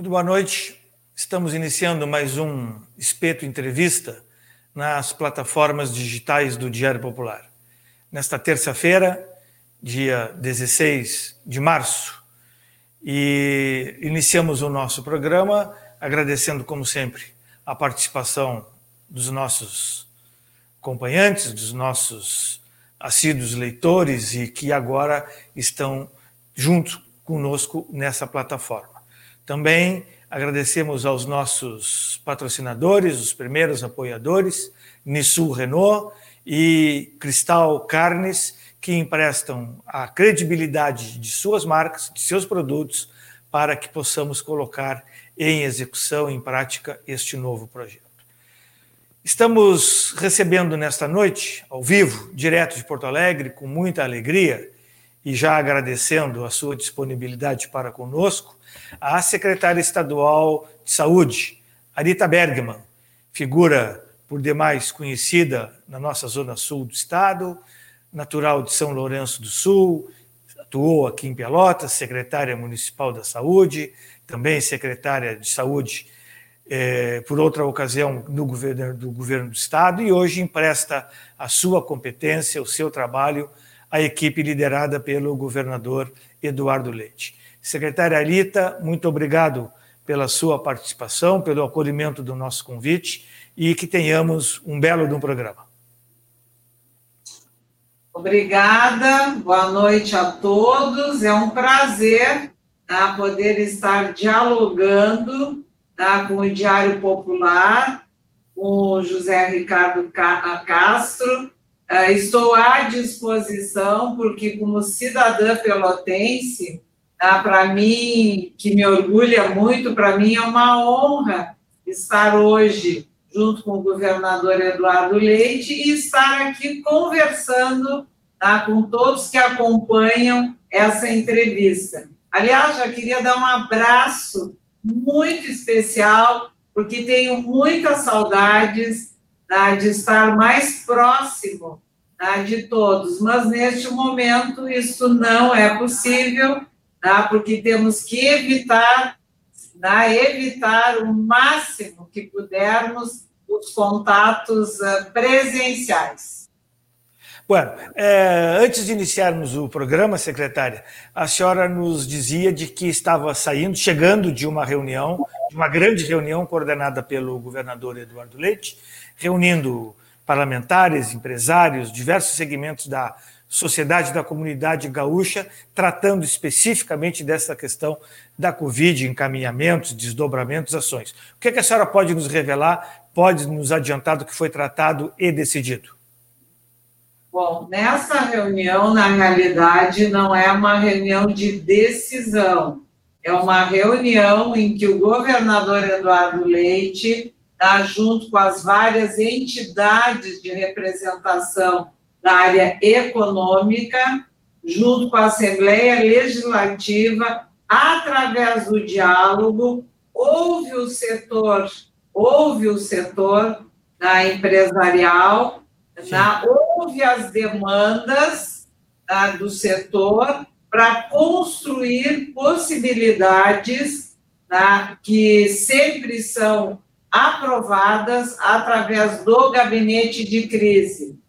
Muito boa noite. Estamos iniciando mais um espeto entrevista nas plataformas digitais do Diário Popular. Nesta terça-feira, dia 16 de março, e iniciamos o nosso programa agradecendo, como sempre, a participação dos nossos acompanhantes, dos nossos assíduos leitores e que agora estão junto conosco nessa plataforma. Também agradecemos aos nossos patrocinadores, os primeiros apoiadores, Nissul Renault e Cristal Carnes, que emprestam a credibilidade de suas marcas, de seus produtos, para que possamos colocar em execução, em prática, este novo projeto. Estamos recebendo nesta noite, ao vivo, direto de Porto Alegre, com muita alegria, e já agradecendo a sua disponibilidade para conosco, a secretária estadual de Saúde, Arita Bergman, figura por demais conhecida na nossa zona sul do estado, natural de São Lourenço do Sul, atuou aqui em Pelotas, secretária municipal da Saúde, também secretária de Saúde eh, por outra ocasião no governo do governo do estado e hoje empresta a sua competência, o seu trabalho à equipe liderada pelo governador Eduardo Leite. Secretária Alita, muito obrigado pela sua participação, pelo acolhimento do nosso convite e que tenhamos um belo de um programa. Obrigada, boa noite a todos. É um prazer tá, poder estar dialogando tá, com o Diário Popular, com o José Ricardo Castro. Uh, estou à disposição, porque, como cidadã pelotense, Tá? Para mim, que me orgulha muito, para mim é uma honra estar hoje junto com o governador Eduardo Leite e estar aqui conversando tá, com todos que acompanham essa entrevista. Aliás, já queria dar um abraço muito especial, porque tenho muitas saudades tá, de estar mais próximo tá, de todos, mas neste momento isso não é possível tá? porque temos que evitar, tá? evitar o máximo que pudermos os contatos uh, presenciais. Bueno, é, antes de iniciarmos o programa, secretária, a senhora nos dizia de que estava saindo, chegando de uma reunião, de uma grande reunião coordenada pelo governador Eduardo Leite, reunindo parlamentares, empresários, diversos segmentos da sociedade da comunidade gaúcha, tratando especificamente dessa questão da Covid, encaminhamentos, desdobramentos, ações. O que, é que a senhora pode nos revelar, pode nos adiantar do que foi tratado e decidido? Bom, nessa reunião, na realidade, não é uma reunião de decisão, é uma reunião em que o governador Eduardo Leite está junto com as várias entidades de representação da área econômica, junto com a Assembleia Legislativa, através do diálogo, houve o setor, houve o setor da empresarial, na, houve as demandas tá, do setor para construir possibilidades tá, que sempre são aprovadas através do gabinete de crise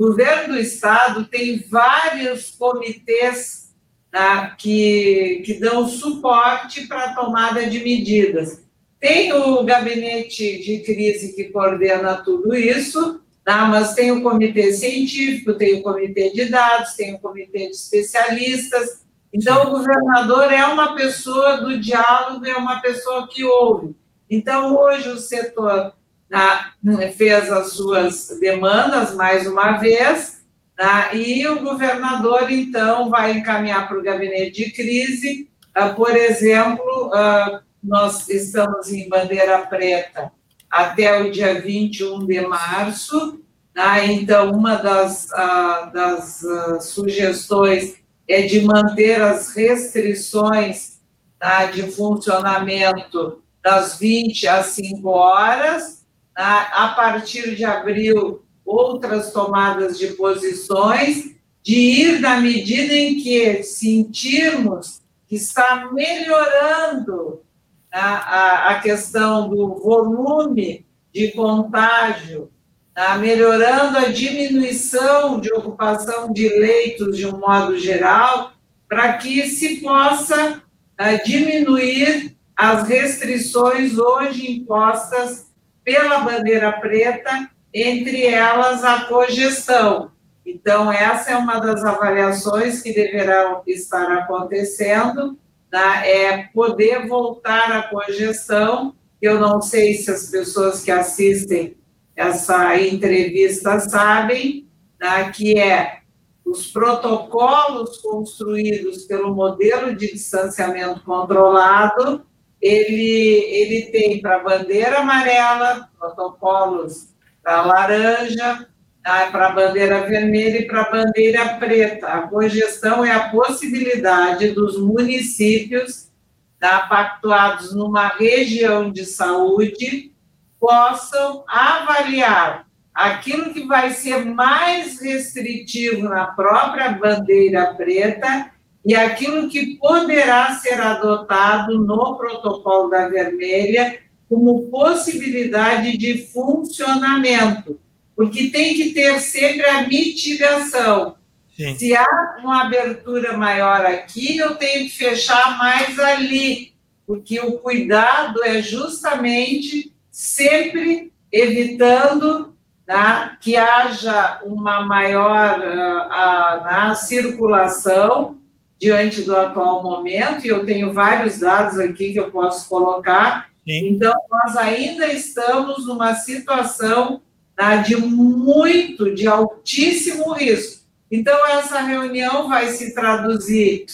governo do estado tem vários comitês tá, que, que dão suporte para a tomada de medidas. Tem o gabinete de crise que coordena tudo isso, tá, mas tem o comitê científico, tem o comitê de dados, tem o comitê de especialistas. Então, o governador é uma pessoa do diálogo, é uma pessoa que ouve. Então, hoje, o setor tá? fez as suas demandas mais uma vez, tá? e o governador, então, vai encaminhar para o gabinete de crise, uh, por exemplo, uh, nós estamos em bandeira preta até o dia 21 de março, tá? então, uma das, uh, das sugestões é de manter as restrições tá? de funcionamento das 20 às 5 horas, a partir de abril, outras tomadas de posições, de ir na medida em que sentirmos que está melhorando a, a questão do volume de contágio, tá? melhorando a diminuição de ocupação de leitos de um modo geral, para que se possa uh, diminuir as restrições hoje impostas pela bandeira preta, entre elas a cogestão. Então, essa é uma das avaliações que deverão estar acontecendo, né? é poder voltar à cogestão. Eu não sei se as pessoas que assistem essa entrevista sabem, né? que é os protocolos construídos pelo modelo de distanciamento controlado, ele, ele tem para bandeira amarela, protocolos para laranja, tá? para bandeira vermelha e para bandeira preta. A cogestão é a possibilidade dos municípios tá? pactuados numa região de saúde possam avaliar aquilo que vai ser mais restritivo na própria bandeira preta e aquilo que poderá ser adotado no protocolo da vermelha como possibilidade de funcionamento, porque tem que ter sempre a mitigação. Sim. Se há uma abertura maior aqui, eu tenho que fechar mais ali, porque o cuidado é justamente sempre evitando tá, que haja uma maior uh, uh, circulação diante do atual momento, e eu tenho vários dados aqui que eu posso colocar. Sim. Então, nós ainda estamos numa situação tá, de muito, de altíssimo risco. Então, essa reunião vai se traduzir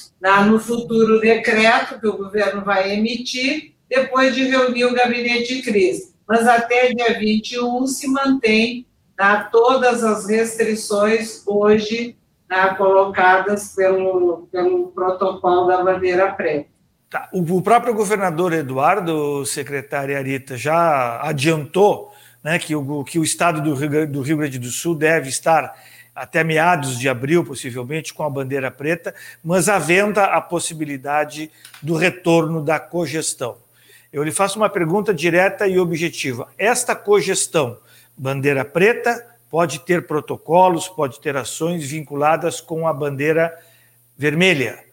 no futuro decreto que o governo vai emitir, depois de reunir o gabinete de crise. Mas até dia 21 se mantém tá, todas as restrições hoje né, colocadas pelo, pelo protocolo da bandeira preta. Tá. O, próprio governador Eduardo, secretária Arita, já adiantou né, que, o, que o estado do Rio, do Rio Grande do Sul deve estar até meados de abril, possivelmente, com a bandeira preta, mas havendo a possibilidade do retorno da cogestão. Eu lhe faço uma pergunta direta e objetiva. Esta cogestão, bandeira preta, pode ter protocolos, pode ter ações vinculadas com a bandeira vermelha.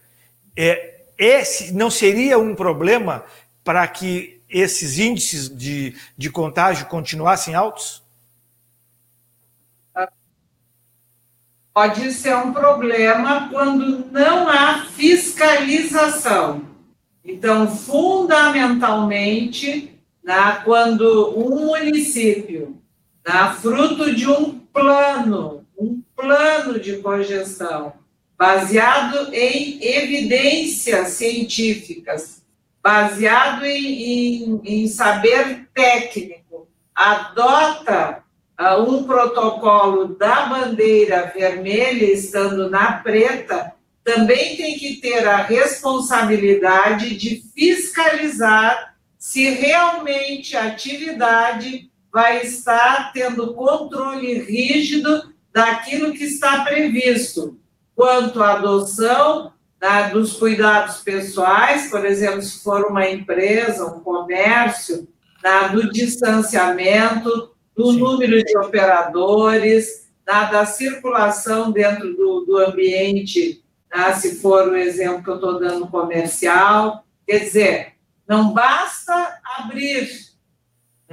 É, esse não seria um problema para que esses índices de, de contágio continuassem altos? Pode ser um problema quando não há fiscalização. Então, fundamentalmente, né, quando um município tá? fruto de um plano, um plano de cogestão, baseado em evidências científicas, baseado em, em, em saber técnico, adota uh, um protocolo da bandeira vermelha estando na preta, também tem que ter a responsabilidade de fiscalizar se realmente a atividade vai estar tendo controle rígido daquilo que está previsto, quanto à adoção né, dos cuidados pessoais, por exemplo, se for uma empresa, um comércio, né, do distanciamento, do Sim. número de operadores, né, da circulação dentro do, do ambiente, né, se for o exemplo que eu estou dando comercial. Quer dizer, não basta abrir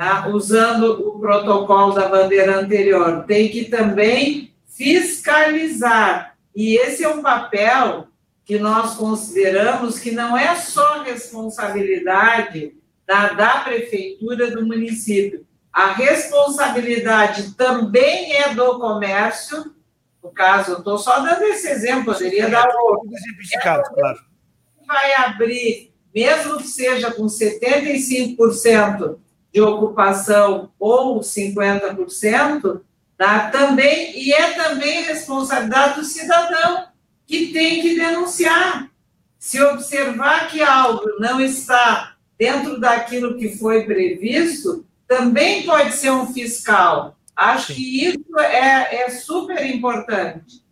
tá? usando o protocolo da bandeira anterior, tem que também fiscalizar. E esse é um papel que nós consideramos que não é só responsabilidade da, da prefeitura do município. A responsabilidade também é do comércio. No caso, eu estou só dando esse exemplo, poderia dar outro. É, claro. Vai abrir, mesmo que seja com 75% de ocupação ou 50%, tá? também, e é também responsabilidade do cidadão, que tem que denunciar. Se observar que algo não está dentro daquilo que foi previsto, também pode ser um fiscal. Acho Sim. que isso é, é super importante.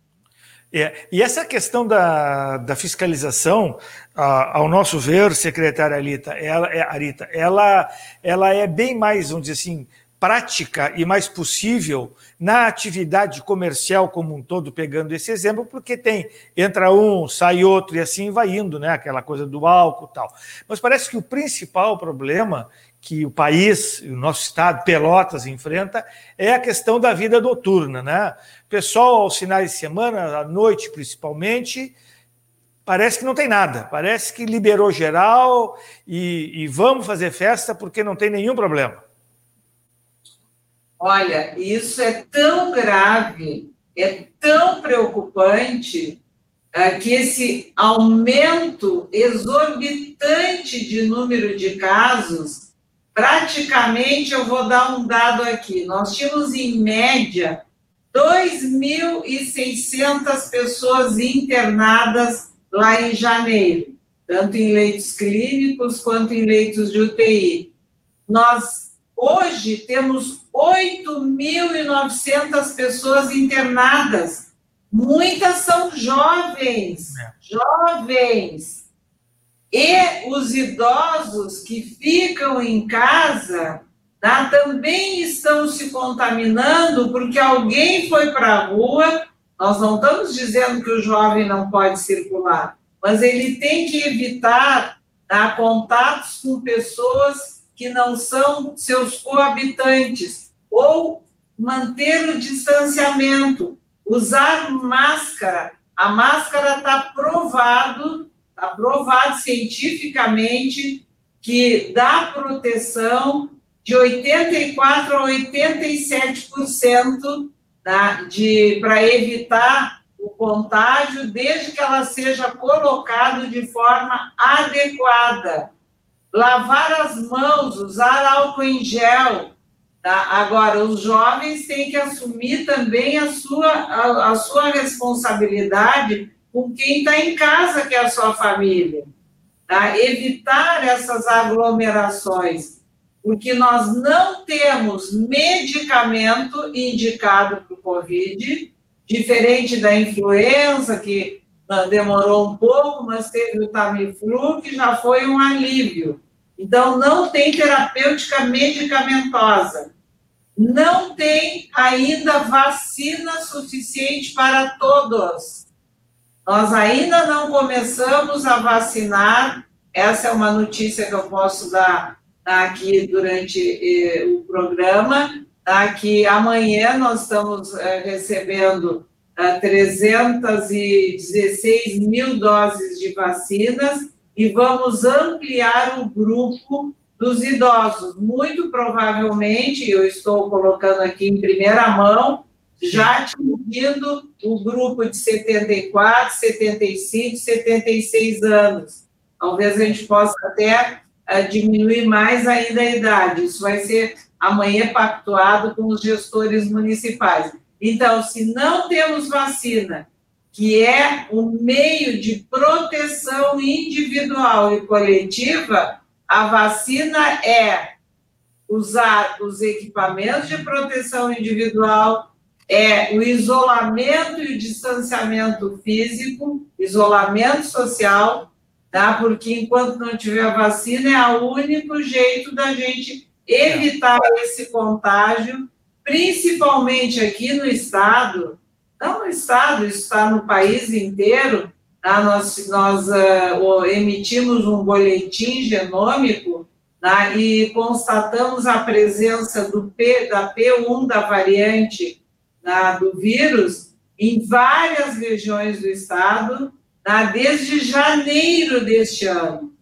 É, e essa questão da, da fiscalização, ao nosso ver, secretária Alita, ela, é, Arita, ela, ela é bem mais, vamos dizer assim, prática e mais possível na atividade comercial como um todo, pegando esse exemplo, porque tem, entra um, sai outro e assim vai indo, né? Aquela coisa do álcool e tal. Mas parece que o principal problema que o país, o nosso estado, Pelotas, enfrenta é a questão da vida noturna, né? Pessoal, aos finais de semana, à noite principalmente, parece que não tem nada, parece que liberou geral e, e vamos fazer festa porque não tem nenhum problema. Olha, isso é tão grave, é tão preocupante é, que esse aumento exorbitante de número de casos, praticamente, eu vou dar um dado aqui, nós tínhamos em média 2.600 pessoas internadas lá em janeiro, tanto em leitos clínicos quanto em leitos de UTI. Nós hoje temos 8.900 pessoas internadas. Muitas são jovens, é. jovens. E os idosos que ficam em casa tá, também estão se contaminando porque alguém foi para a rua. Nós não estamos dizendo que o jovem não pode circular, mas ele tem que evitar tá, contatos com pessoas que não são seus cohabitantes ou manter o distanciamento, usar máscara. A máscara está provado, está provado cientificamente que dá proteção de 84 a 87% tá, de para evitar o contágio, desde que ela seja colocada de forma adequada. Lavar as mãos, usar álcool em gel, Tá? Agora, os jovens têm que assumir também a sua, a, a sua responsabilidade com quem está em casa, que é a sua família. Tá? Evitar essas aglomerações, porque nós não temos medicamento indicado para o Covid, diferente da influenza, que demorou um pouco, mas teve o Tamiflu, que já foi um alívio. Então, não tem terapêutica medicamentosa. Não tem ainda vacina suficiente para todos. Nós ainda não começamos a vacinar. Essa é uma notícia que eu posso dar, dar aqui durante eh, o programa. Tá? Que amanhã nós estamos eh, recebendo eh, 316 mil doses de vacinas e vamos ampliar o grupo dos idosos. Muito provavelmente, eu estou colocando aqui em primeira mão, já atingindo o grupo de 74, 75, 76 anos. Talvez a gente possa até diminuir mais ainda a idade. Isso vai ser amanhã pactuado com os gestores municipais. Então, se não temos vacina que é um meio de proteção individual e coletiva, a vacina é usar os equipamentos de proteção individual, é o isolamento e o distanciamento físico, isolamento social, tá? Porque enquanto não tiver vacina é o único jeito da gente evitar esse contágio, principalmente aqui no estado, não no Estado, isso está no país inteiro. Tá? Nós, nós uh, emitimos um boletim genômico tá? e constatamos a presença do P, da P1 da variante tá? do vírus em várias regiões do estado, tá? desde janeiro deste ano.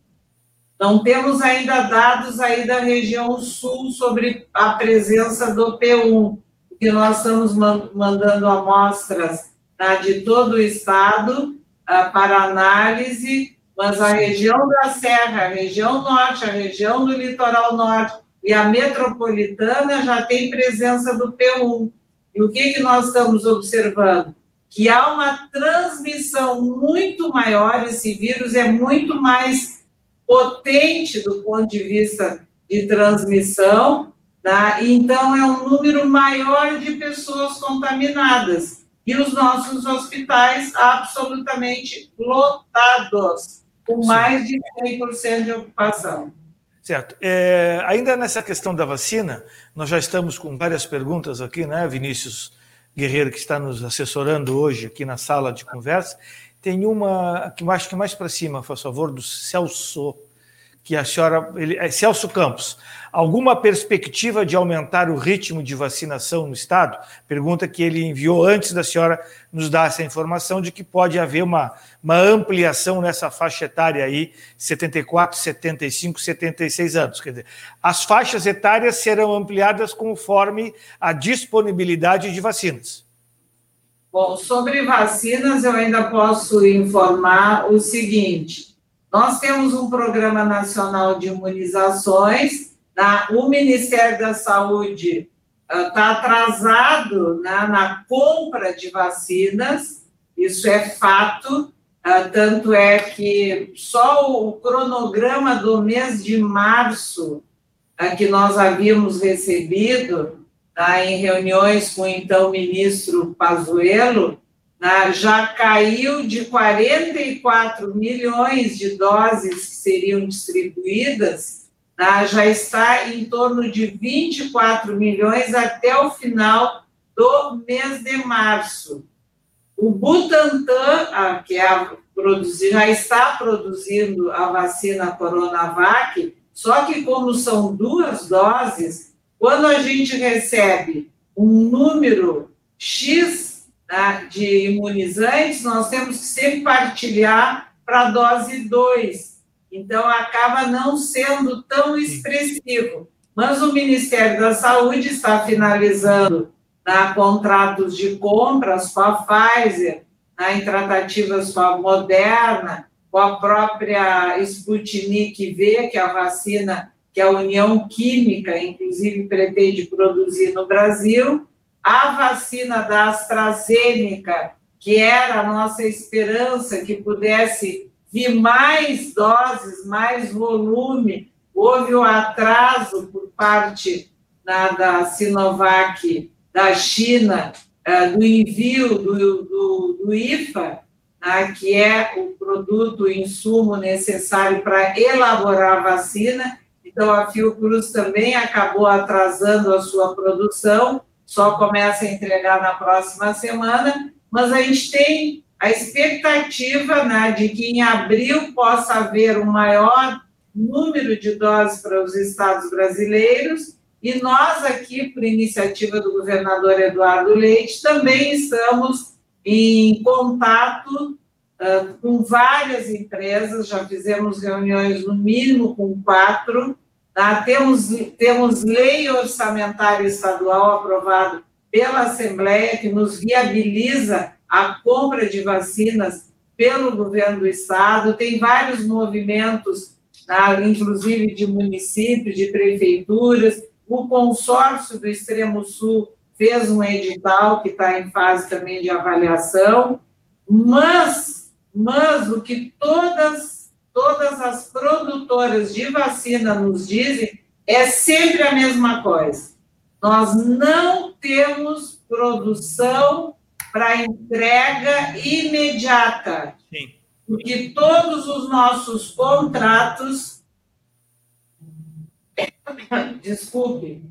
Não temos ainda dados aí da região sul sobre a presença do P1, que nós estamos mandando amostras tá, de todo o estado uh, para análise, mas a região da Serra, a região norte, a região do litoral norte e a metropolitana já tem presença do P1. E o que, que nós estamos observando? Que há uma transmissão muito maior, esse vírus é muito mais potente do ponto de vista de transmissão, Tá? Então, é um número maior de pessoas contaminadas. e os nossos hospitais absolutamente lotados, com mais de 100% de ocupação. Certo. É, ainda nessa questão da vacina, nós já estamos com várias perguntas aqui, né, Vinícius Guerreiro, que está nos assessorando hoje aqui na sala de conversa. Tem uma que acho que mais para cima, por favor, do Celso que a senhora. Ele, é Celso Campos, alguma perspectiva de aumentar o ritmo de vacinação no Estado? Pergunta que ele enviou antes da senhora nos dar essa informação de que pode haver uma, uma ampliação nessa faixa etária aí, 74, 75, 76 anos. Quer dizer, as faixas etárias serão ampliadas conforme a disponibilidade de vacinas. Bom, sobre vacinas, eu ainda posso informar o seguinte nós temos um Programa Nacional de Imunizações, né? o Ministério da Saúde está uh, atrasado né, na compra de vacinas, isso é fato, uh, tanto é que só o cronograma do mês de março uh, que nós havíamos recebido tá, em reuniões com o então ministro Pazuello, né, já caiu de 44 milhões de doses que seriam distribuídas, né, já está em torno de 24 milhões até o final do mês de março. O Butantan, que é a, já está produzindo a vacina Coronavac, só que como são duas doses, quando a gente recebe um número X né, de imunizantes, nós temos que sempre partilhar para a dose 2. Então, acaba não sendo tão expressivo. Mas o Ministério da Saúde está finalizando né, contratos de compras com a Pfizer, né, em tratativas com a Moderna, com a própria Sputnik V, que é a vacina que a União Química, inclusive, pretende produzir no Brasil, a vacina da AstraZeneca, que era a nossa esperança que pudesse vir mais doses, mais volume, houve um atraso por parte da, da Sinovac da China, uh, do envio do, do, do IFA, né, que é o produto, o insumo necessário para elaborar a vacina. Então, a Fiocruz também acabou atrasando a sua produção só começa a entregar na próxima semana, mas a gente tem a expectativa né, de que em abril possa haver um maior número de doses para os estados brasileiros, e nós aqui, por iniciativa do governador Eduardo Leite, também estamos em contato uh, com várias empresas, já fizemos reuniões no mínimo com quatro, Tá? Temos, temos lei orçamentária estadual aprovada pela Assembleia, que nos viabiliza a compra de vacinas pelo governo do Estado. Tem vários movimentos, tá? inclusive de municípios, de prefeituras. O consórcio do Extremo Sul fez um edital que está em fase também de avaliação, mas, mas o que todas todas as produtoras de vacina nos dizem é sempre a mesma coisa. Nós não temos produção para entrega imediata. Sim. Porque todos os nossos contratos. Desculpe.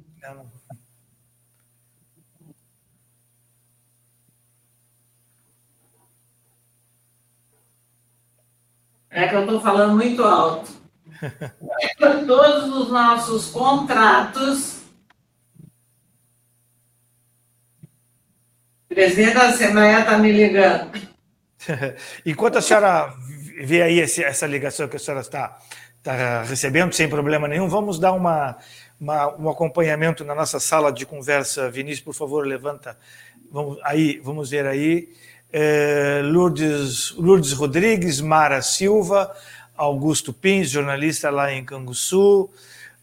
É que eu estou falando muito alto. Todos os nossos contratos. Presidente da Assembleia está me ligando. Enquanto a senhora vê aí essa ligação que a senhora está, está recebendo, sem problema nenhum, vamos dar uma, uma, um acompanhamento na nossa sala de conversa. Vinícius, por favor, levanta. Vamos, aí, vamos ver aí é, Lourdes, Lourdes Rodrigues, Mara Silva, Augusto Pins, jornalista lá em Canguçu,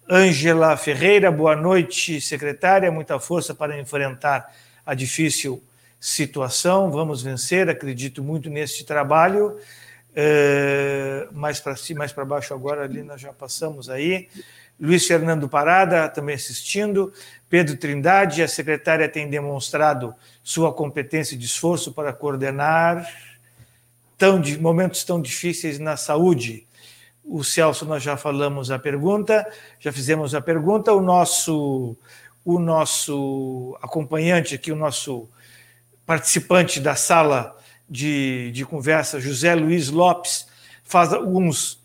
Ângela Ferreira, boa noite, secretária, muita força para enfrentar a difícil situação, vamos vencer, acredito muito nesse trabalho. É, mais para cima, mais para baixo agora, ali nós já passamos aí. Luiz Fernando Parada, também assistindo. Pedro Trindade, a secretária tem demonstrado sua competência e esforço para coordenar tão, momentos tão difíceis na saúde. O Celso, nós já falamos a pergunta, já fizemos a pergunta. O nosso, o nosso acompanhante aqui, o nosso participante da sala de, de conversa, José Luiz Lopes, faz alguns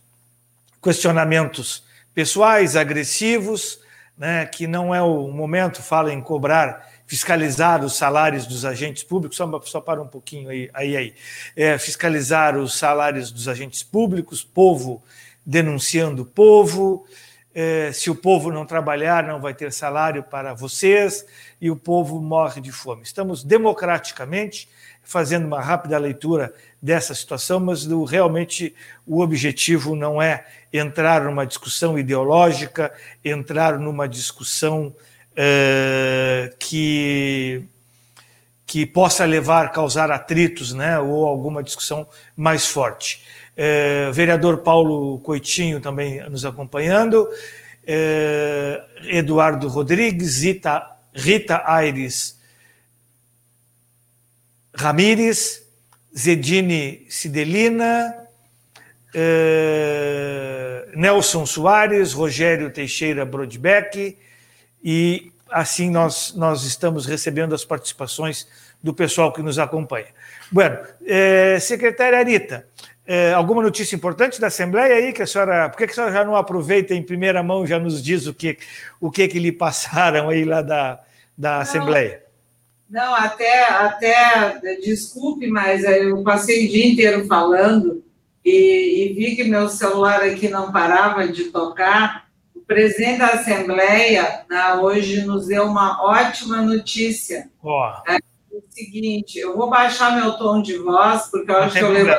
questionamentos pessoais, agressivos, né, que não é o momento, fala em cobrar, fiscalizar os salários dos agentes públicos, só, só para um pouquinho aí, aí, aí. É, fiscalizar os salários dos agentes públicos, povo denunciando o povo, é, se o povo não trabalhar, não vai ter salário para vocês, e o povo morre de fome. Estamos democraticamente fazendo uma rápida leitura dessa situação, mas do, realmente o objetivo não é entrar numa discussão ideológica, entrar numa discussão uh, que que possa levar, causar atritos, né, ou alguma discussão mais forte. Uh, vereador Paulo Coitinho também nos acompanhando, uh, Eduardo Rodrigues, Rita, Rita Aires Ramires, Zedine Sidelina, eh, Nelson Soares, Rogério Teixeira Brodbeck, e assim nós, nós estamos recebendo as participações do pessoal que nos acompanha. Bueno, eh, secretária Arita, eh, alguma notícia importante da Assembleia aí que a senhora, por que a senhora já não aproveita em primeira mão já nos diz o que o que, que lhe passaram aí lá da, da Assembleia? Não, até, até, desculpe, mas eu passei o dia inteiro falando e, e vi que meu celular aqui não parava de tocar. O presidente da Assembleia né, hoje nos deu uma ótima notícia. Oh. É o seguinte, eu vou baixar meu tom de voz, porque eu acho que eu levo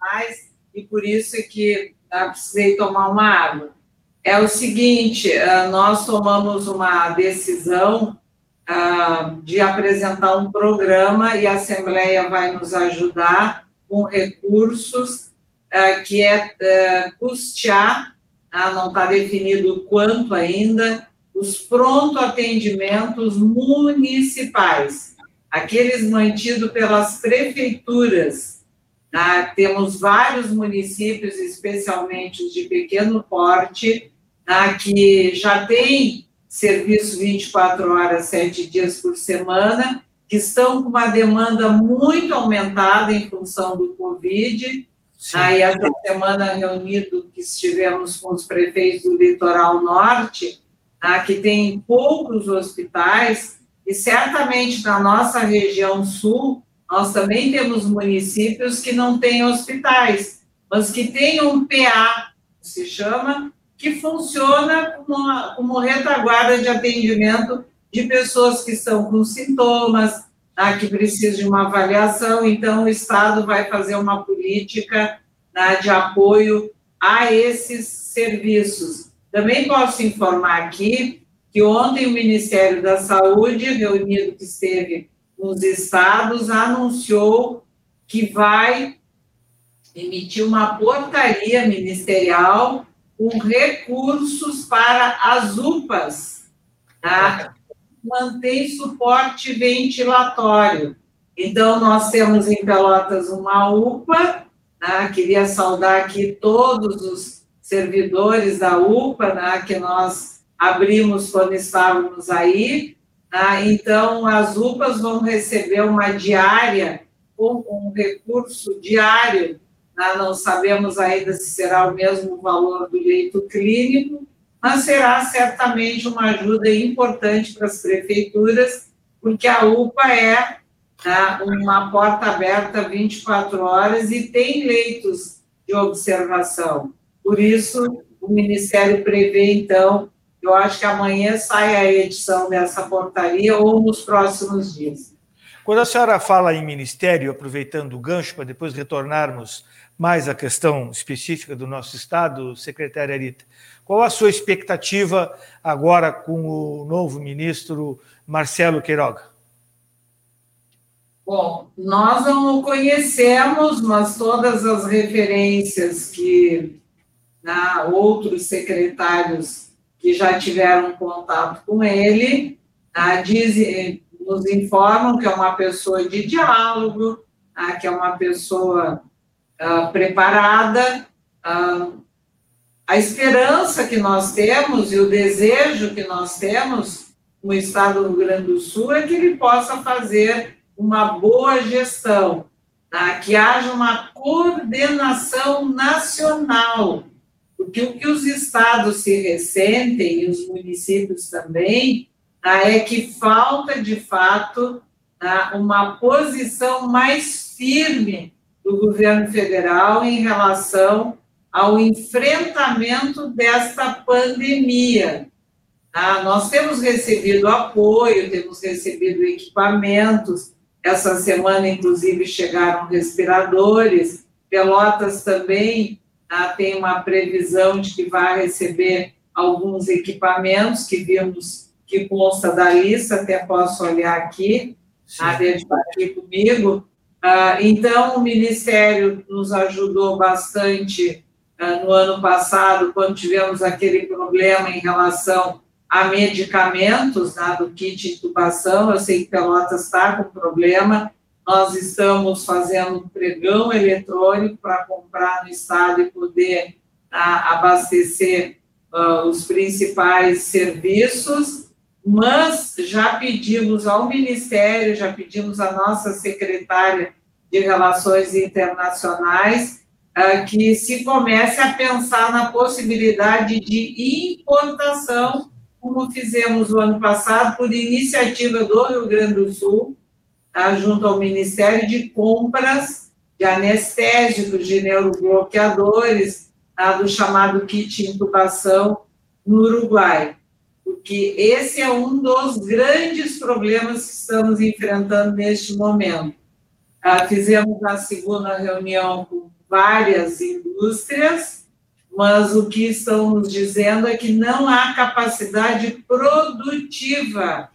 mais, e por isso é que né, precisei tomar uma água. É o seguinte, eh, nós tomamos uma decisão ah, de apresentar um programa e a Assembleia vai nos ajudar com recursos que é ah, custear, ah, não está definido quanto ainda, os pronto atendimentos municipais, aqueles mantidos pelas prefeituras. Ah, temos vários municípios, especialmente os de pequeno porte, ah, que já têm serviço 24 horas, 7 dias por semana, que estão com uma demanda muito aumentada em função do Covid. Sim. Aí, essa semana, reunido, que estivemos com os prefeitos do litoral norte, tá, que tem poucos hospitais, e certamente na nossa região sul, nós também temos municípios que não têm hospitais, mas que têm um PA, se chama que funciona como, como retaguarda de atendimento de pessoas que estão com sintomas, tá, que precisam de uma avaliação. Então, o Estado vai fazer uma política né, de apoio a esses serviços. Também posso informar aqui que ontem o Ministério da Saúde, reunido que esteve nos estados, anunciou que vai emitir uma portaria ministerial com recursos para as UPAs, tá? Mantém suporte ventilatório. Então, nós temos em Pelotas uma UPA, tá? queria saudar aqui todos os servidores da UPA, né? que nós abrimos quando estávamos aí. Tá? Então, as UPAs vão receber uma diária, um, um recurso diário né? Não sabemos ainda se será o mesmo valor do leito clínico, mas será certamente uma ajuda importante para as prefeituras, porque a UPA é né, uma porta aberta 24 horas e tem leitos de observação. Por isso, o Ministério prevê, então, eu acho que amanhã sai a edição dessa portaria ou nos próximos dias. Quando a senhora fala em ministério, aproveitando o gancho para depois retornarmos mais à questão específica do nosso Estado, secretária Arita, qual a sua expectativa agora com o novo ministro Marcelo Queiroga? Bom, nós não o conhecemos, mas todas as referências que né, outros secretários que já tiveram contato com ele, ah, dizem, nos informam que é uma pessoa de diálogo, ah, que é uma pessoa ah, preparada. Ah, a esperança que nós temos e o desejo que nós temos no estado do Rio Grande do Sul é que ele possa fazer uma boa gestão, tá? que haja uma coordenação nacional, porque o que os estados se ressentem, e os municípios também, tá? é que falta, de fato, tá? uma posição mais firme do governo federal em relação ao enfrentamento desta pandemia. Tá? Nós temos recebido apoio, temos recebido equipamentos, essa semana, inclusive, chegaram respiradores. Pelotas também tá, tem uma previsão de que vai receber alguns equipamentos que vimos que consta da lista, até posso olhar aqui, a tá, dentro aqui comigo. Ah, então, o Ministério nos ajudou bastante ah, no ano passado, quando tivemos aquele problema em relação a medicamentos né, do kit intubação. Eu sei que Pelotas está com problema. Nós estamos fazendo um pregão eletrônico para comprar no estado e poder tá, abastecer uh, os principais serviços, mas já pedimos ao Ministério, já pedimos à nossa secretária de Relações Internacionais que se comece a pensar na possibilidade de importação como fizemos o ano passado, por iniciativa do Rio Grande do Sul, tá, junto ao Ministério de Compras de anestésicos, de neurobloqueadores, tá, do chamado kit intubação no Uruguai. Porque esse é um dos grandes problemas que estamos enfrentando neste momento. Ah, fizemos a segunda reunião com várias indústrias, mas o que estão nos dizendo é que não há capacidade produtiva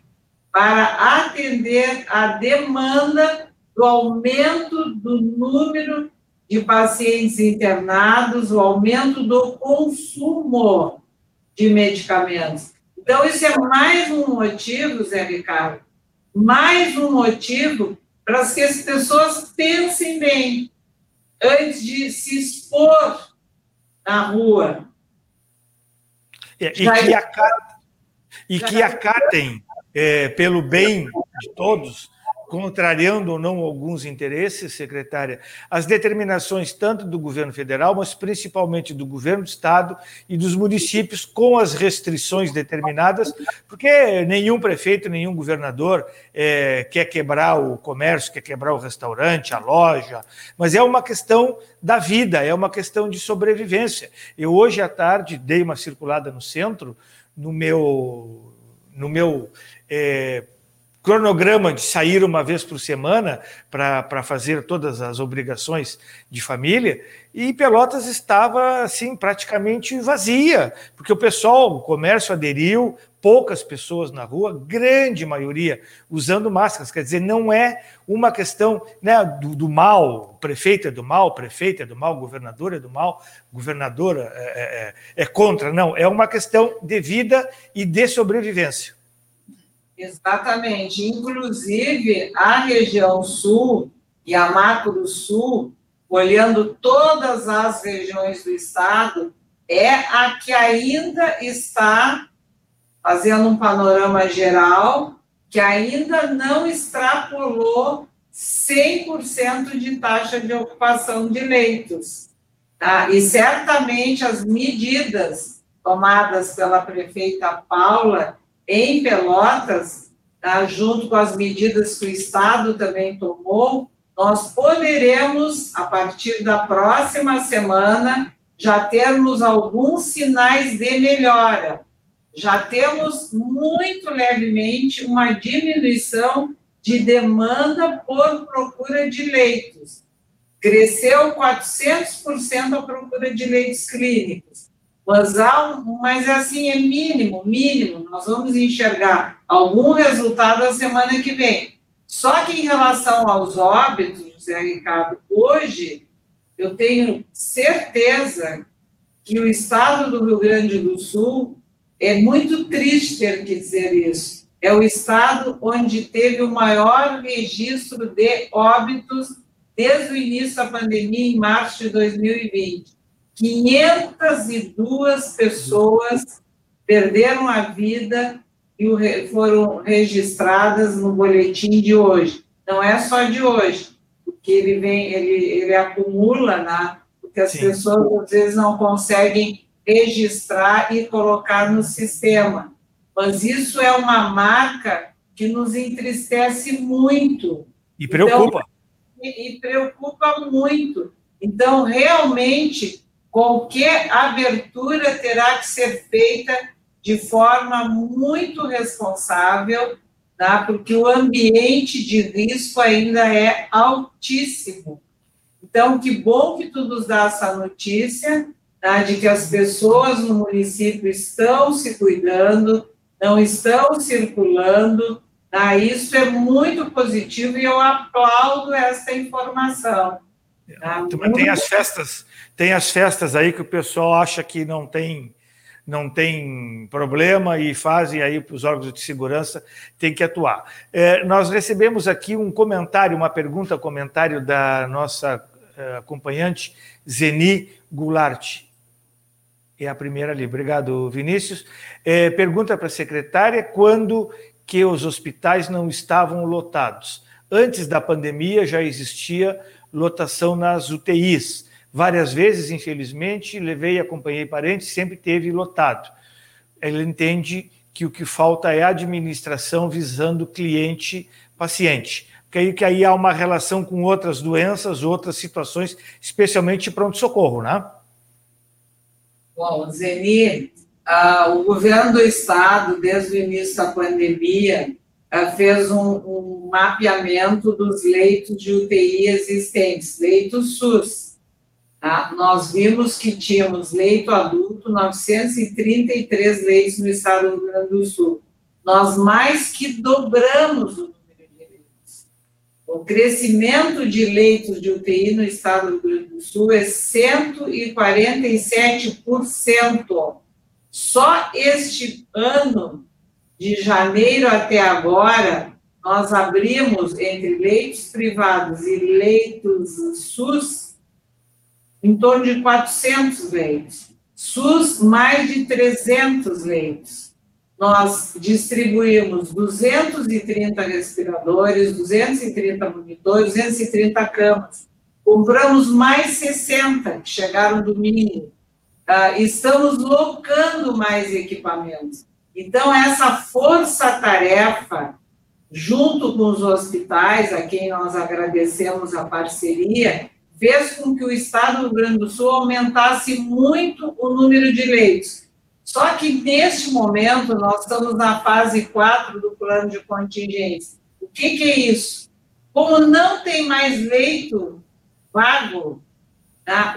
para atender a demanda do aumento do número de pacientes internados, o aumento do consumo de medicamentos. Então, isso é mais um motivo, Zé Ricardo, mais um motivo para que as pessoas pensem bem antes de se expor na rua. É, e, que acatem, e que acatem é, pelo bem de todos contrariando ou não alguns interesses, secretária, as determinações tanto do governo federal, mas principalmente do governo do estado e dos municípios com as restrições determinadas, porque nenhum prefeito, nenhum governador é, quer quebrar o comércio, quer quebrar o restaurante, a loja, mas é uma questão da vida, é uma questão de sobrevivência. Eu hoje à tarde dei uma circulada no centro, no meu, no meu é, cronograma de sair uma vez por semana para fazer todas as obrigações de família, e Pelotas estava assim praticamente vazia, porque o pessoal, o comércio aderiu, poucas pessoas na rua, grande maioria usando máscaras, quer dizer, não é uma questão né, do, do mal, prefeito é do mal, o prefeito é do mal, governador é do mal, governadora é, é, é, é contra, não, é uma questão de vida e de sobrevivência. Exatamente. Inclusive, a região sul e a macro sul, olhando todas as regiões do estado, é a que ainda está fazendo um panorama geral, que ainda não extrapolou 100% de taxa de ocupação de leitos. Tá? E certamente as medidas tomadas pela prefeita Paula em Pelotas, tá, junto com as medidas que o Estado também tomou, nós poderemos, a partir da próxima semana, já termos alguns sinais de melhora. Já temos muito levemente uma diminuição de demanda por procura de leitos. Cresceu 400% a procura de leitos clínicos mas, há, mas assim, é mínimo, mínimo. Nós vamos enxergar algum resultado a semana que vem. Só que em relação aos óbitos, José Ricardo, hoje eu tenho certeza que o estado do Rio Grande do Sul é muito triste ter que dizer isso. É o estado onde teve o maior registro de óbitos desde o início da pandemia, em março de 2020. 502 pessoas perderam a vida e foram registradas no boletim de hoje. Não é só de hoje, porque ele vem, ele, ele acumula, né? Porque as Sim. pessoas às vezes não conseguem registrar e colocar no sistema. Mas isso é uma marca que nos entristece muito. E preocupa. Então, e, e preocupa muito. Então, realmente, qualquer abertura terá que ser feita de forma muito responsável, tá? porque o ambiente de risco ainda é altíssimo. Então, que bom que tu nos dá essa notícia, tá? de que as pessoas no município estão se cuidando, não estão circulando, tá? isso é muito positivo e eu aplaudo essa informação. Tá? Tem as festas, tem as festas aí que o pessoal acha que não tem não tem problema e fazem aí para os órgãos de segurança tem que atuar. É, nós recebemos aqui um comentário, uma pergunta, comentário da nossa é, acompanhante Zeni Goulart. É a primeira ali. Obrigado, Vinícius. É, pergunta para a secretária quando que os hospitais não estavam lotados. Antes da pandemia já existia lotação nas UTIs várias vezes, infelizmente, levei e acompanhei parentes, sempre teve lotado. Ele entende que o que falta é administração visando cliente-paciente. Porque aí, que aí há uma relação com outras doenças, outras situações, especialmente pronto-socorro, né? Bom, Zeni, uh, o governo do estado, desde o início da pandemia, uh, fez um, um mapeamento dos leitos de UTI existentes, leitos SUS, Tá? Nós vimos que tínhamos leito adulto, 933 leitos no estado do Rio Grande do Sul. Nós mais que dobramos o número de leitos. O crescimento de leitos de UTI no estado do Rio Grande do Sul é 147%. Só este ano, de janeiro até agora, nós abrimos entre leitos privados e leitos SUS em torno de 400 leitos. SUS, mais de 300 leitos. Nós distribuímos 230 respiradores, 230 monitores, 230 camas. Compramos mais 60, que chegaram domingo. Uh, estamos locando mais equipamentos. Então, essa força-tarefa, junto com os hospitais, a quem nós agradecemos a parceria, fez com que o Estado do Rio Grande do Sul aumentasse muito o número de leitos. Só que, neste momento, nós estamos na fase 4 do plano de contingência. O que, que é isso? Como não tem mais leito vago, tá?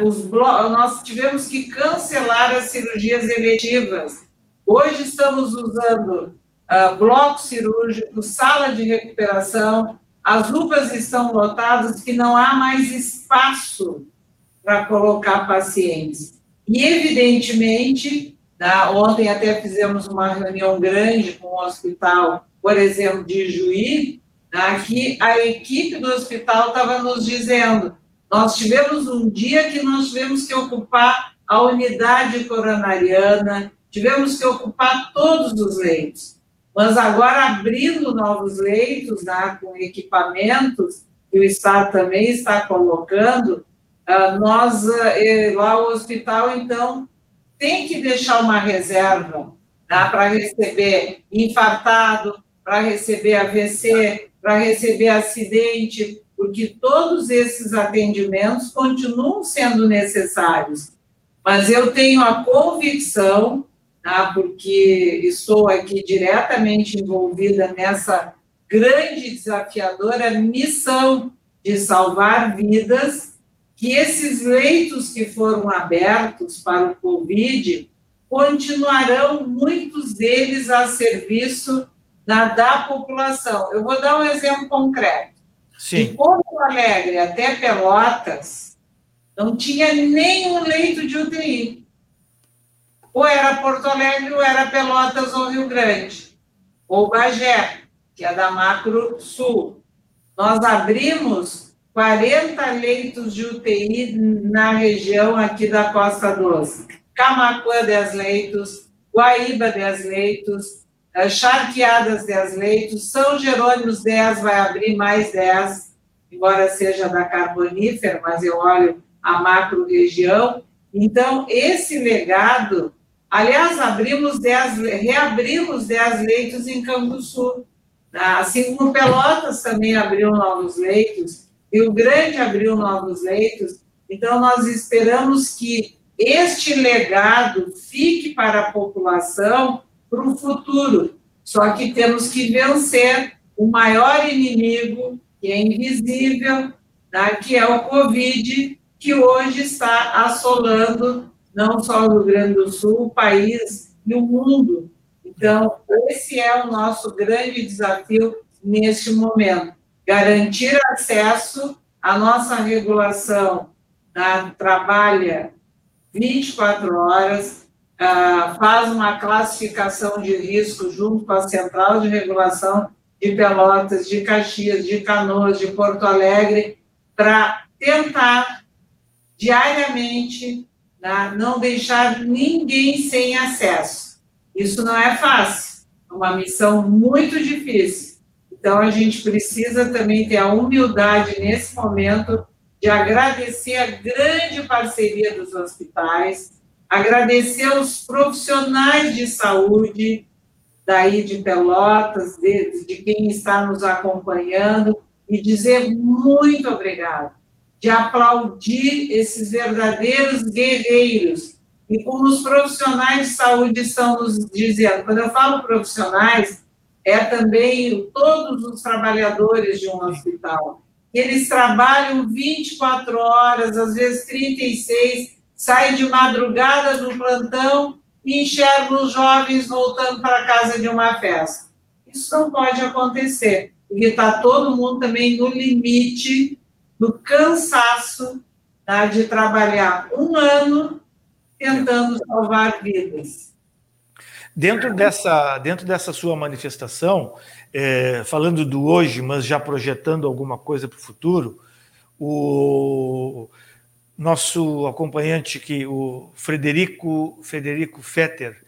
Nós tivemos que cancelar as cirurgias eletivas. Hoje estamos usando uh, bloco cirúrgico, sala de recuperação, as UPAs estão lotadas que não há mais espaço para colocar pacientes. E, evidentemente, tá, ontem até fizemos uma reunião grande com o hospital, por exemplo, de Juí, tá, que a equipe do hospital estava nos dizendo: nós tivemos um dia que nós tivemos que ocupar a unidade coronariana, tivemos que ocupar todos os leitos. Mas agora, abrindo novos leitos, né, com equipamentos, que o Estado também está colocando, uh, nós, uh, lá o hospital, então, tem que deixar uma reserva tá, para receber infartado, para receber AVC, para receber acidente, porque todos esses atendimentos continuam sendo necessários. Mas eu tenho a convicção tá? porque estou aqui diretamente envolvida nessa grande desafiadora missão de salvar vidas, que esses leitos que foram abertos para o Covid continuarão, muitos deles, a serviço da, da população. Eu vou dar um exemplo concreto. Sim. De Porto Alegre até Pelotas, não tinha nenhum leito de UTI. Ou era Porto Alegre, ou era Pelotas ou Rio Grande, ou Bagé, que é da Macro Sul. Nós abrimos 40 leitos de UTI na região aqui da Costa Doce. Camacuã, 10 leitos, Guaíba, 10 leitos, eh, Charqueadas, 10 leitos, São Jerônimo, 10, vai abrir mais 10, embora seja da carbonífera, mas eu olho a macro região. Então, esse legado, aliás, abrimos 10, reabrimos 10 leitos em Canguçu, assim como Pelotas também abriu novos leitos, Rio Grande abriu novos leitos, então nós esperamos que este legado fique para a população para o futuro. Só que temos que vencer o maior inimigo, que é invisível, né, que é o Covid, que hoje está assolando não só o Rio Grande do Sul, o país e o mundo. Então, esse é o nosso grande desafio neste momento: garantir acesso à nossa regulação trabalha 24 horas, uh, faz uma classificação de risco junto com a Central de Regulação de Pelotas, de Caxias, de Canoas, de Porto Alegre, para tentar diariamente né, não deixar ninguém sem acesso. Isso não é fácil, é uma missão muito difícil. Então, a gente precisa também ter a humildade nesse momento de agradecer a grande parceria dos hospitais, agradecer aos profissionais de saúde daí de Pelotas, de, de quem está nos acompanhando, e dizer muito obrigado, de aplaudir esses verdadeiros guerreiros. E como os profissionais de saúde estão nos dizendo, quando eu falo profissionais, é também todos os trabalhadores de um hospital eles trabalham 24 horas, às vezes 36, saem de madrugada do plantão e enxergam os jovens voltando para casa de uma festa. Isso não pode acontecer, porque está todo mundo também no limite do cansaço tá, de trabalhar um ano tentando salvar vidas. Dentro dessa, dentro dessa sua manifestação, é, falando do hoje, mas já projetando alguma coisa para o futuro, o nosso acompanhante aqui, o Frederico, Frederico Fetter,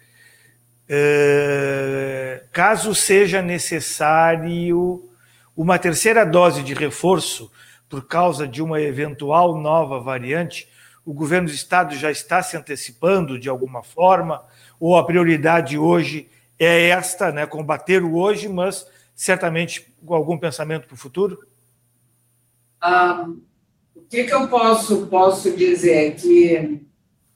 é, caso seja necessário uma terceira dose de reforço por causa de uma eventual nova variante, o governo do estado já está se antecipando de alguma forma, ou a prioridade hoje é esta, né, combater o hoje, mas certamente com algum pensamento para o futuro? Ah, o que, que eu posso, posso dizer? Que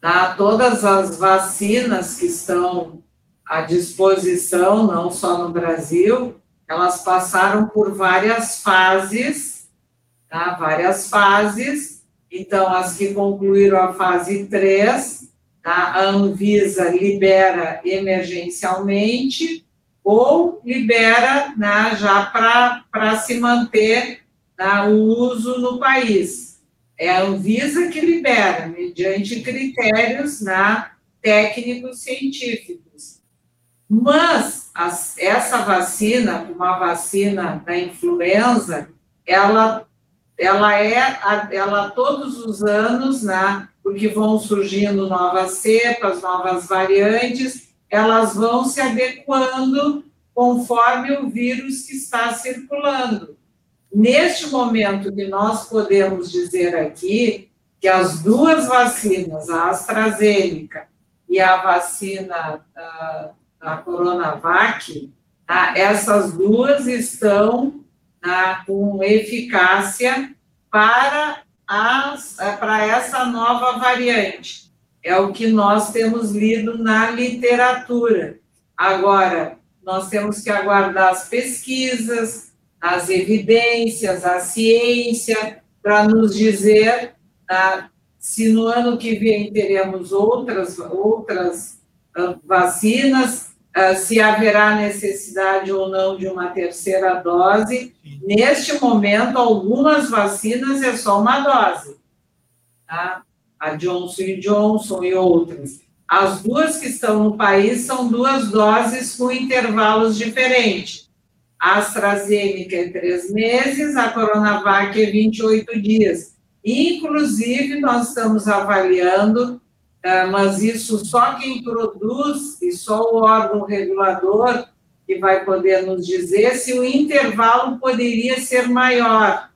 tá, todas as vacinas que estão à disposição, não só no Brasil, elas passaram por várias fases, tá? várias fases. Então, as que concluíram a fase 3, tá? a Anvisa libera emergencialmente, ou libera né, já para se manter né, o uso no país. É a Anvisa que libera, mediante critérios né, técnicos científicos. Mas as, essa vacina, uma vacina da influenza, ela, ela é, ela todos os anos, né, porque vão surgindo novas cepas, novas variantes, elas vão se adequando conforme o vírus que está circulando. Neste momento que nós podemos dizer aqui que as duas vacinas, a AstraZeneca e a vacina da, da Coronavac, tá, essas duas estão tá, com eficácia para, as, para essa nova variante. É o que nós temos lido na literatura. Agora, nós temos que aguardar as pesquisas, as evidências, a ciência, para nos dizer ah, se no ano que vem teremos outras, outras ah, vacinas, ah, se haverá necessidade ou não de uma terceira dose. Neste momento, algumas vacinas é só uma dose. Tá? a Johnson Johnson e outras. As duas que estão no país são duas doses com intervalos diferentes. A AstraZeneca é três meses, a Coronavac é 28 dias. Inclusive, nós estamos avaliando, mas isso só quem produz e só o órgão regulador que vai poder nos dizer se o intervalo poderia ser maior,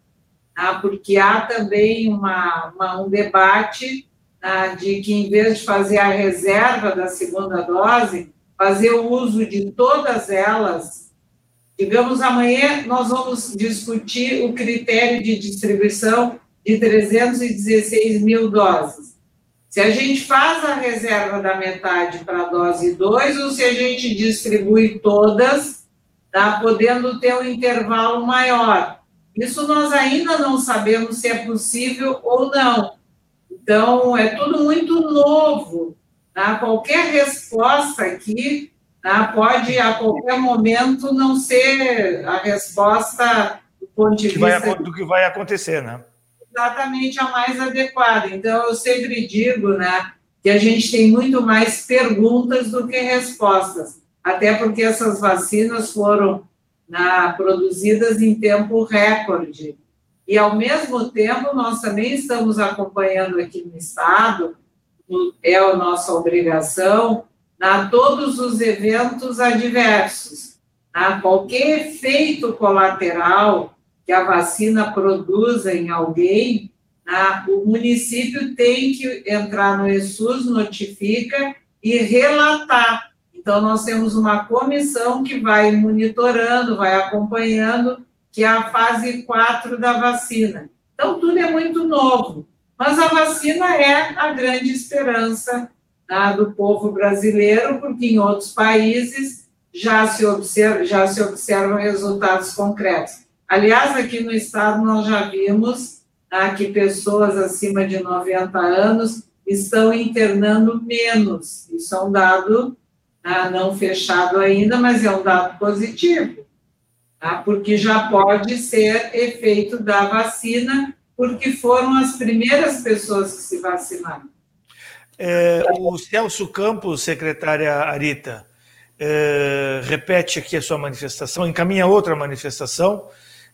tá? porque há também uma, uma um debate tá? de que, em vez de fazer a reserva da segunda dose, fazer o uso de todas elas. Digamos, amanhã nós vamos discutir o critério de distribuição de 316 mil doses. Se a gente faz a reserva da metade para a dose 2 ou se a gente distribui todas, tá, podendo ter um intervalo maior. Isso nós ainda não sabemos se é possível ou não. Então, é tudo muito novo. Tá? Qualquer resposta aqui tá, pode, a qualquer momento, não ser a resposta do ponto de vista... do que vai acontecer, né? Exatamente a mais adequada. Então, eu sempre digo né, que a gente tem muito mais perguntas do que respostas, até porque essas vacinas foram né, produzidas em tempo recorde. E, ao mesmo tempo, nós também estamos acompanhando aqui no Estado, é a nossa obrigação, na todos os eventos adversos. Na qualquer efeito colateral que a vacina produza em alguém, né, o município tem que entrar no ESUS, notifica e relatar. Então, nós temos uma comissão que vai monitorando, vai acompanhando, que é a fase 4 da vacina. Então, tudo é muito novo, mas a vacina é a grande esperança né, do povo brasileiro, porque em outros países já se, observa, já se observam resultados concretos. Aliás, aqui no estado nós já vimos tá, que pessoas acima de 90 anos estão internando menos. Isso é um dado tá, não fechado ainda, mas é um dado positivo, tá, porque já pode ser efeito da vacina, porque foram as primeiras pessoas que se vacinaram. É, o Celso Campos, secretária Arita, é, repete aqui a sua manifestação, encaminha outra manifestação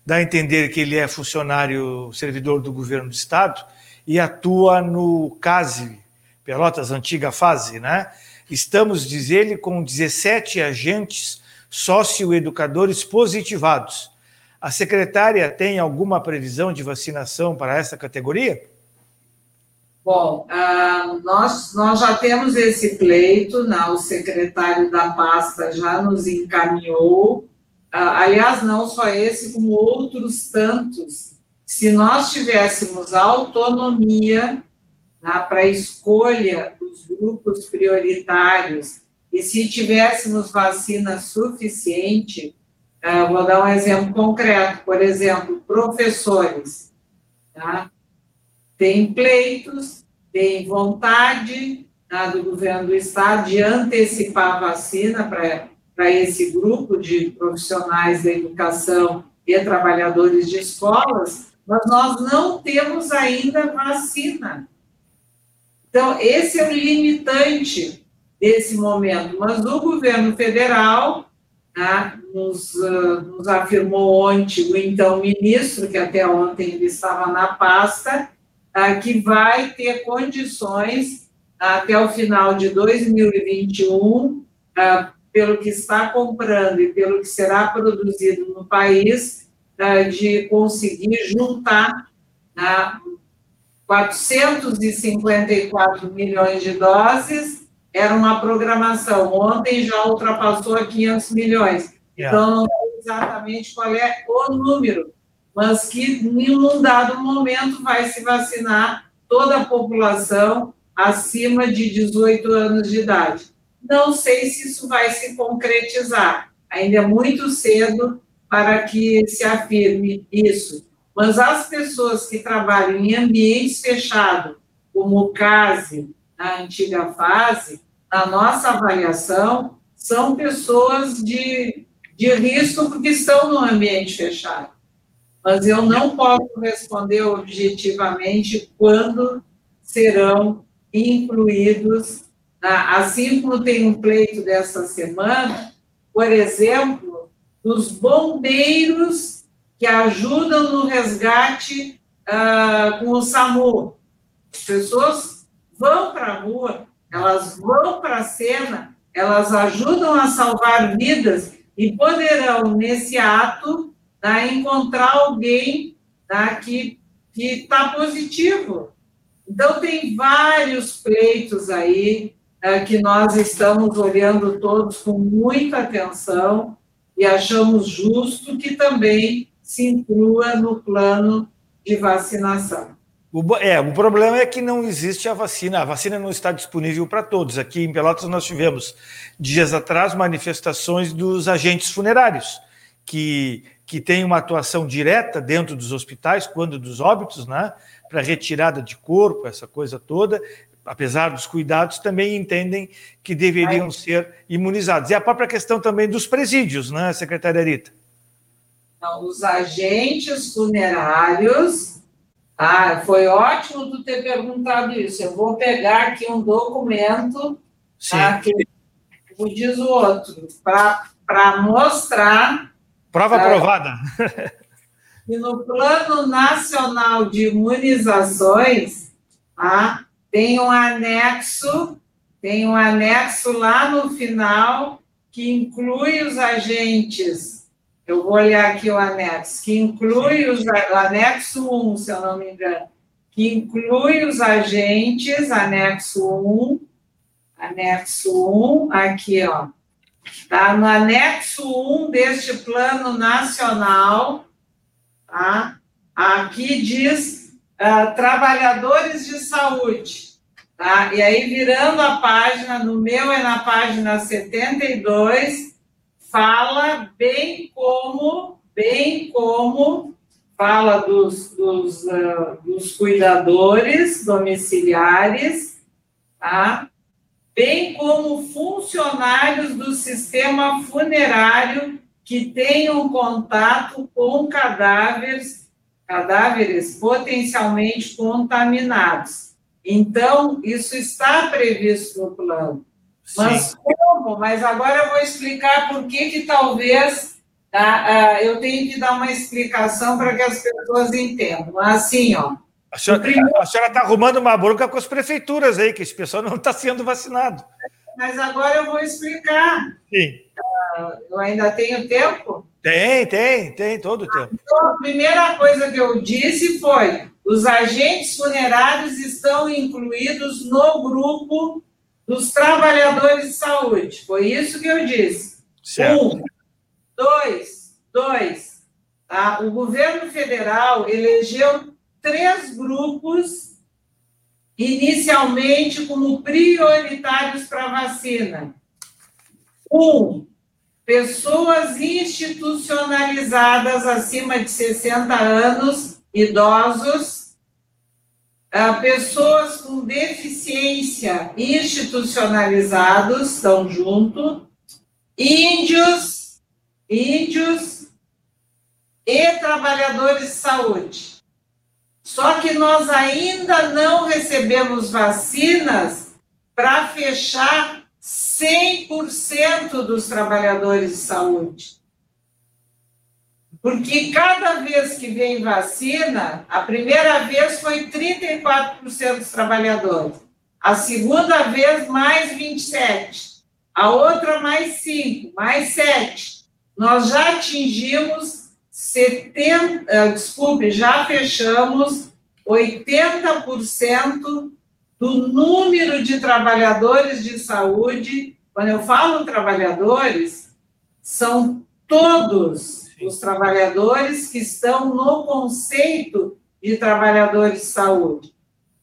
dá a entender que ele é funcionário, servidor do governo do Estado e atua no CASE, Pelotas, antiga fase, né? Estamos, diz ele, com 17 agentes socioeducadores positivados. A secretária tem alguma previsão de vacinação para essa categoria? Bom, uh, nós, nós já temos esse pleito, né? o secretário da pasta já nos encaminhou aliás, não só esse, como outros tantos. Se nós tivéssemos autonomia né, para a escolha dos grupos prioritários e se tivéssemos vacina suficiente, ah, vou dar um exemplo concreto, por exemplo, professores. Tá? Tem pleitos, tem vontade tá, do governo do estado de antecipar a vacina para para esse grupo de profissionais da educação e trabalhadores de escolas, mas nós não temos ainda vacina. Então, esse é o limitante desse momento. Mas o governo federal né, nos, uh, nos, afirmou ontem o então ministro, que até ontem ele estava na pasta, uh, que vai ter condições até o final de 2021 uh, pelo que está comprando e pelo que será produzido no país, eh, de conseguir juntar 454 né, milhões de doses, era uma programação. Ontem já ultrapassou a 500 milhões. Então, não sei exatamente qual é o número, mas que em um dado momento vai se vacinar toda a população acima de 18 anos de idade. Não sei se isso vai se concretizar. Ainda é muito cedo para que se afirme isso. Mas as pessoas que trabalham em ambientes fechados, como o CASE, na antiga fase, na nossa avaliação, são pessoas de, de risco porque estão no ambiente fechado. Mas eu não posso responder objetivamente quando serão incluídos assim como tem um pleito dessa semana, por exemplo, dos bombeiros que ajudam no resgate uh, com o SAMU. As pessoas vão para a rua, elas vão para a cena, elas ajudam a salvar vidas e poderão, nesse ato, né, encontrar alguém né, que está positivo. Então, tem vários pleitos aí é, que nós estamos olhando todos com muita atenção e achamos justo que também se inclua no plano de vacinação. O, é, o problema é que não existe a vacina, a vacina não está disponível para todos. Aqui em Pelotas nós tivemos, dias atrás, manifestações dos agentes funerários, que, que têm uma atuação direta dentro dos hospitais, quando dos óbitos, né, para retirada de corpo, essa coisa toda, apesar dos cuidados, também entendem que deveriam ser imunizados. E a própria questão também dos presídios, né, secretária Rita? Então, os agentes funerários, ah, foi ótimo tu ter perguntado isso. Eu vou pegar aqui um documento, tá, que como diz o outro, para mostrar. Prova tá, aprovada. E no Plano Nacional de Imunizações, ah, tem um anexo, tem um anexo lá no final que inclui os agentes. Eu vou olhar aqui o anexo, que inclui os, o anexo 1, se eu não me engano, que inclui os agentes, anexo 1, anexo 1, aqui, ó. Tá no anexo 1 deste plano nacional, tá? Aqui diz uh, trabalhadores de saúde. Tá? E aí, virando a página, no meu é na página 72, fala bem como, bem como, fala dos, dos, uh, dos cuidadores domiciliares, tá? bem como funcionários do sistema funerário que tenham contato com cadáveres cadáveres potencialmente contaminados. Então, isso está previsto no plano. Mas Sim. como? Mas agora eu vou explicar por que, que talvez tá, eu tenho que dar uma explicação para que as pessoas entendam. Assim, ó. A senhora está arrumando uma bronca com as prefeituras aí, que esse pessoal não está sendo vacinado. Mas agora eu vou explicar. Sim. Uh, eu ainda tenho tempo? Tem, tem, tem todo o tempo. Então, a primeira coisa que eu disse foi: os agentes funerários estão incluídos no grupo dos trabalhadores de saúde. Foi isso que eu disse. Certo. Um, dois, dois. Tá? O governo federal elegeu três grupos inicialmente como prioritários para vacina. Um, pessoas institucionalizadas acima de 60 anos, idosos, ah, pessoas com deficiência institucionalizados estão junto, índios, índios e trabalhadores de saúde. Só que nós ainda não recebemos vacinas para fechar 100% dos trabalhadores de saúde. Porque cada vez que vem vacina, a primeira vez foi 34% dos trabalhadores, a segunda vez mais 27, a outra mais 5, mais 7. Nós já atingimos 70, eh, desculpe, já fechamos 80% do número de trabalhadores de saúde. Quando eu falo trabalhadores, são todos os trabalhadores que estão no conceito de trabalhadores de saúde.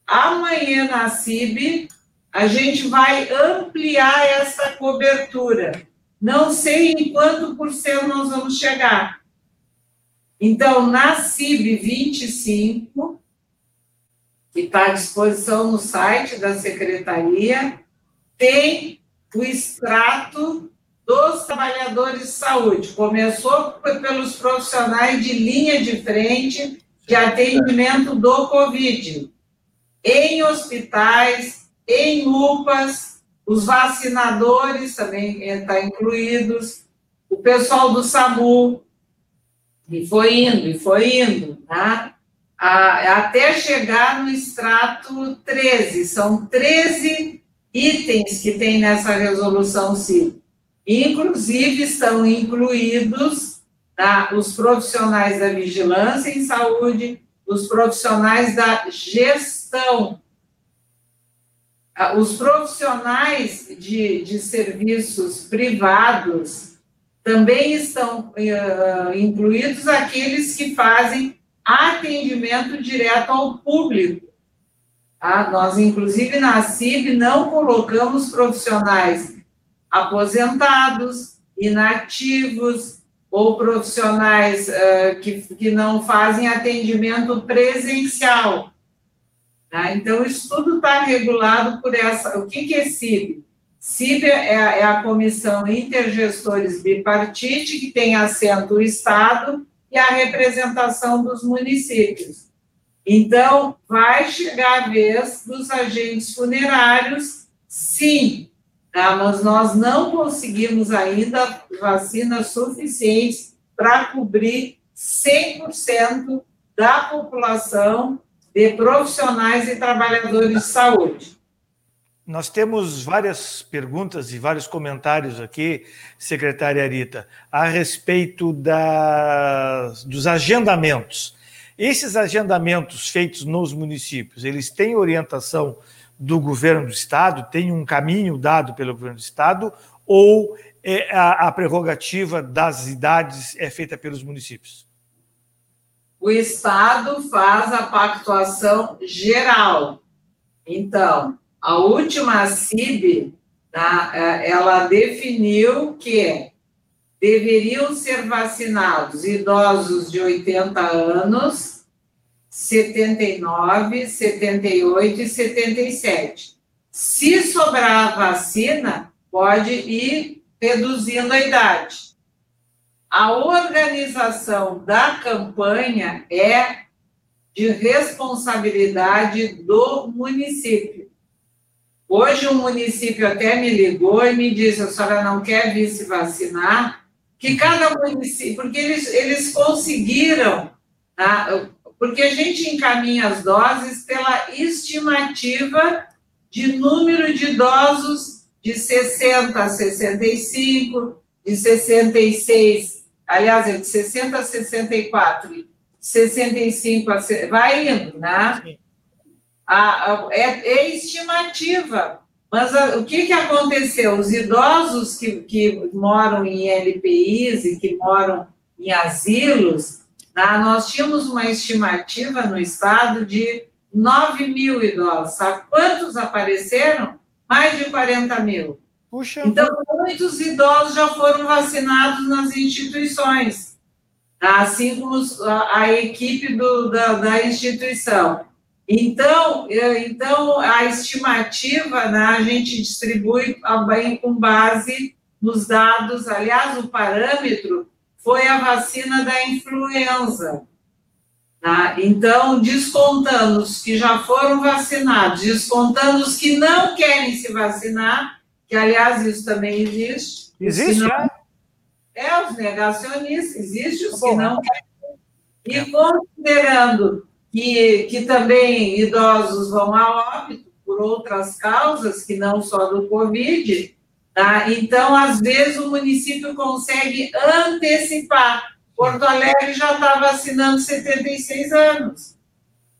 Amanhã na CIB, a gente vai ampliar essa cobertura. Não sei em quanto por cento nós vamos chegar. Então, na CIB 25, que está à disposição no site da secretaria, tem o extrato dos trabalhadores de saúde. Começou pelos profissionais de linha de frente de atendimento do Covid, em hospitais, em UPAs, os vacinadores também estão incluídos, o pessoal do SAMU, e foi indo, e foi indo, né? até chegar no extrato 13. São 13 itens que tem nessa resolução CIP. Inclusive, estão incluídos tá, os profissionais da vigilância em saúde, os profissionais da gestão, os profissionais de, de serviços privados também estão uh, incluídos aqueles que fazem atendimento direto ao público. Tá? Nós, inclusive, na CIB, não colocamos profissionais aposentados, inativos ou profissionais uh, que, que não fazem atendimento presencial. Tá? Então, isso tudo está regulado por essa. O que, que é CIB? CIB é a, é a Comissão Intergestores Bipartite, que tem assento o Estado e a representação dos municípios. Então, vai chegar a vez dos agentes funerários, sim, tá? mas nós não conseguimos ainda vacinas suficientes para cobrir 100% da população de profissionais e trabalhadores de saúde. Nós temos várias perguntas e vários comentários aqui, secretária Rita, a respeito da, dos agendamentos. Esses agendamentos feitos nos municípios, eles têm orientação do governo do estado, tem um caminho dado pelo governo do estado, ou é a, a prerrogativa das idades é feita pelos municípios? O estado faz a pactuação geral. Então, a última CIB, tá, é, ela definiu que deveriam ser vacinados idosos de 80 anos 79, 78 e 77. Se sobrar a vacina, pode ir reduzindo a idade. A organização da campanha é de responsabilidade do município. Hoje, o município até me ligou e me disse: a senhora não quer vir se vacinar? Que cada município, porque eles, eles conseguiram, tá? porque a gente encaminha as doses pela estimativa de número de idosos de 60 a 65, de 66, aliás, é de 60 a 64, 65 a vai indo, né? A, a, é, é, estimativa. Mas a, o que, que aconteceu? Os idosos que, que moram em LPIs e que moram em asilos, Tá? Nós tínhamos uma estimativa no estado de 9 mil idosos. Sabe quantos apareceram? Mais de 40 mil. Puxa. Então, muitos idosos já foram vacinados nas instituições, tá? assim como a, a equipe do, da, da, instituição. Então, então, a estimativa né, a gente distribui bem com base nos dados, aliás, o parâmetro foi a vacina da influenza. Tá? Então, descontando os que já foram vacinados, descontando os que não querem se vacinar, que aliás isso também existe. Existe, não... é? É, os negacionistas, existe os tá que não querem. E considerando que, que também idosos vão a óbito por outras causas, que não só do Covid, Tá? Então, às vezes, o município consegue antecipar. Porto Alegre já está vacinando 76 anos.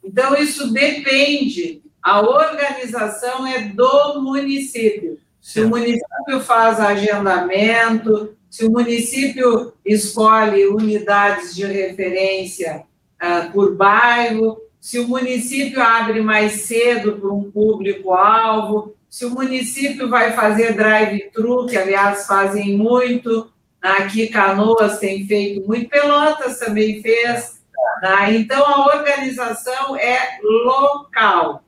Então, isso depende. A organização é do município. Se o município faz agendamento, se o município escolhe unidades de referência uh, por bairro, se o município abre mais cedo para um público-alvo, se o município vai fazer drive-thru, que aliás fazem muito, aqui Canoas tem feito muito, Pelotas também fez, tá? então a organização é local.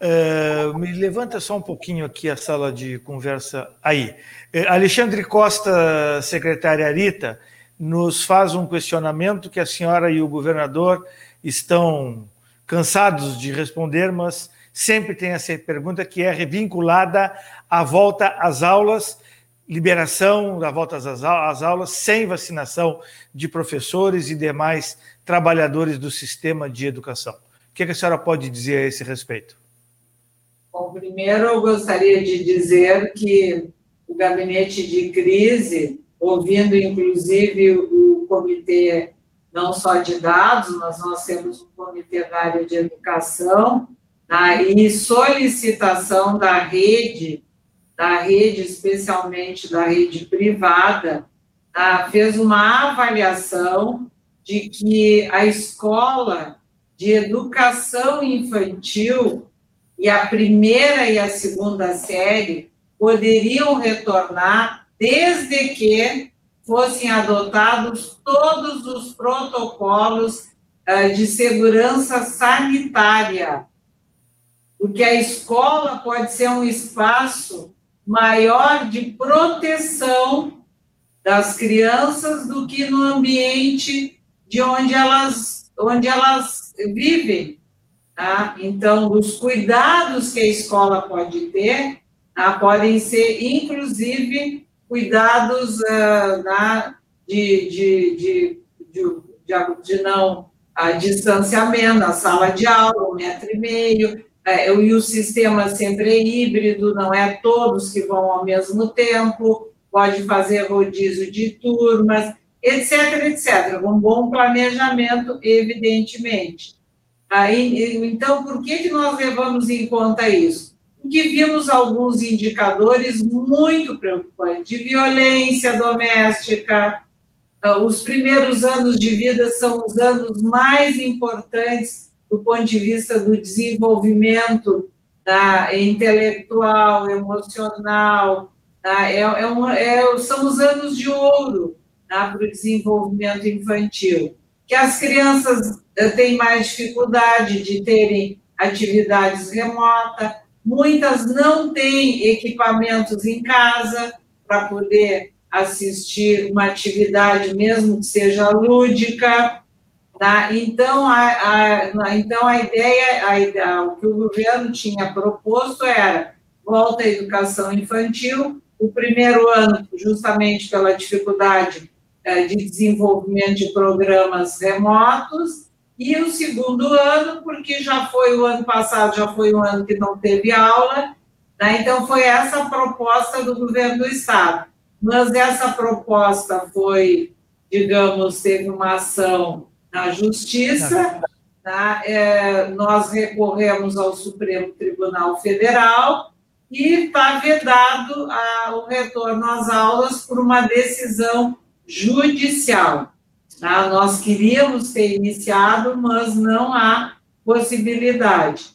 Uh, me levanta só um pouquinho aqui a sala de conversa aí. Uh, Alexandre Costa, secretária Arita, nos faz um questionamento que a senhora e o governador estão cansados de responder, mas sempre tem essa pergunta que é vinculada à volta às aulas, liberação da volta às aulas sem vacinação de professores e demais trabalhadores do sistema de educação. O que a senhora pode dizer a esse respeito? Bom, primeiro eu gostaria de dizer que o gabinete de crise, ouvindo inclusive o comitê não só de dados, mas nós temos um comitê da área de educação, tá? e solicitação da rede, da rede, especialmente da rede privada, tá? fez uma avaliação de que a escola de educação infantil e a primeira e a segunda série poderiam retornar desde que fossem adotados todos os protocolos uh, de segurança sanitária, porque a escola pode ser um espaço maior de proteção das crianças do que no ambiente de onde elas, onde elas vivem. Tá? Então, os cuidados que a escola pode ter tá? podem ser, inclusive, cuidados uh, na, de, de, de, de, de não a distanciamento, a sala de aula, um metro e meio, é, e o sistema sempre é híbrido, não é todos que vão ao mesmo tempo, pode fazer rodízio de turmas, etc, etc. Um bom planejamento, evidentemente. Aí, então, por que, que nós levamos em conta isso? Que vimos alguns indicadores muito preocupantes de violência doméstica. Ah, os primeiros anos de vida são os anos mais importantes do ponto de vista do desenvolvimento tá, intelectual, emocional. Tá, é, é, um, é, são os anos de ouro tá, para o desenvolvimento infantil. Que as crianças eh, têm mais dificuldade de terem atividades remotas, muitas não têm equipamentos em casa para poder assistir uma atividade, mesmo que seja lúdica. Tá? Então, a, a, então, a ideia, a o que o governo tinha proposto era volta à educação infantil, o primeiro ano, justamente pela dificuldade é, de desenvolvimento de programas remotos, e o segundo ano, porque já foi o ano passado, já foi um ano que não teve aula, né? então foi essa a proposta do governo do Estado. Mas essa proposta foi, digamos, teve uma ação na Justiça, tá? é, nós recorremos ao Supremo Tribunal Federal e está vedado a, o retorno às aulas por uma decisão judicial. Tá? Nós queríamos ter iniciado, mas não há possibilidade.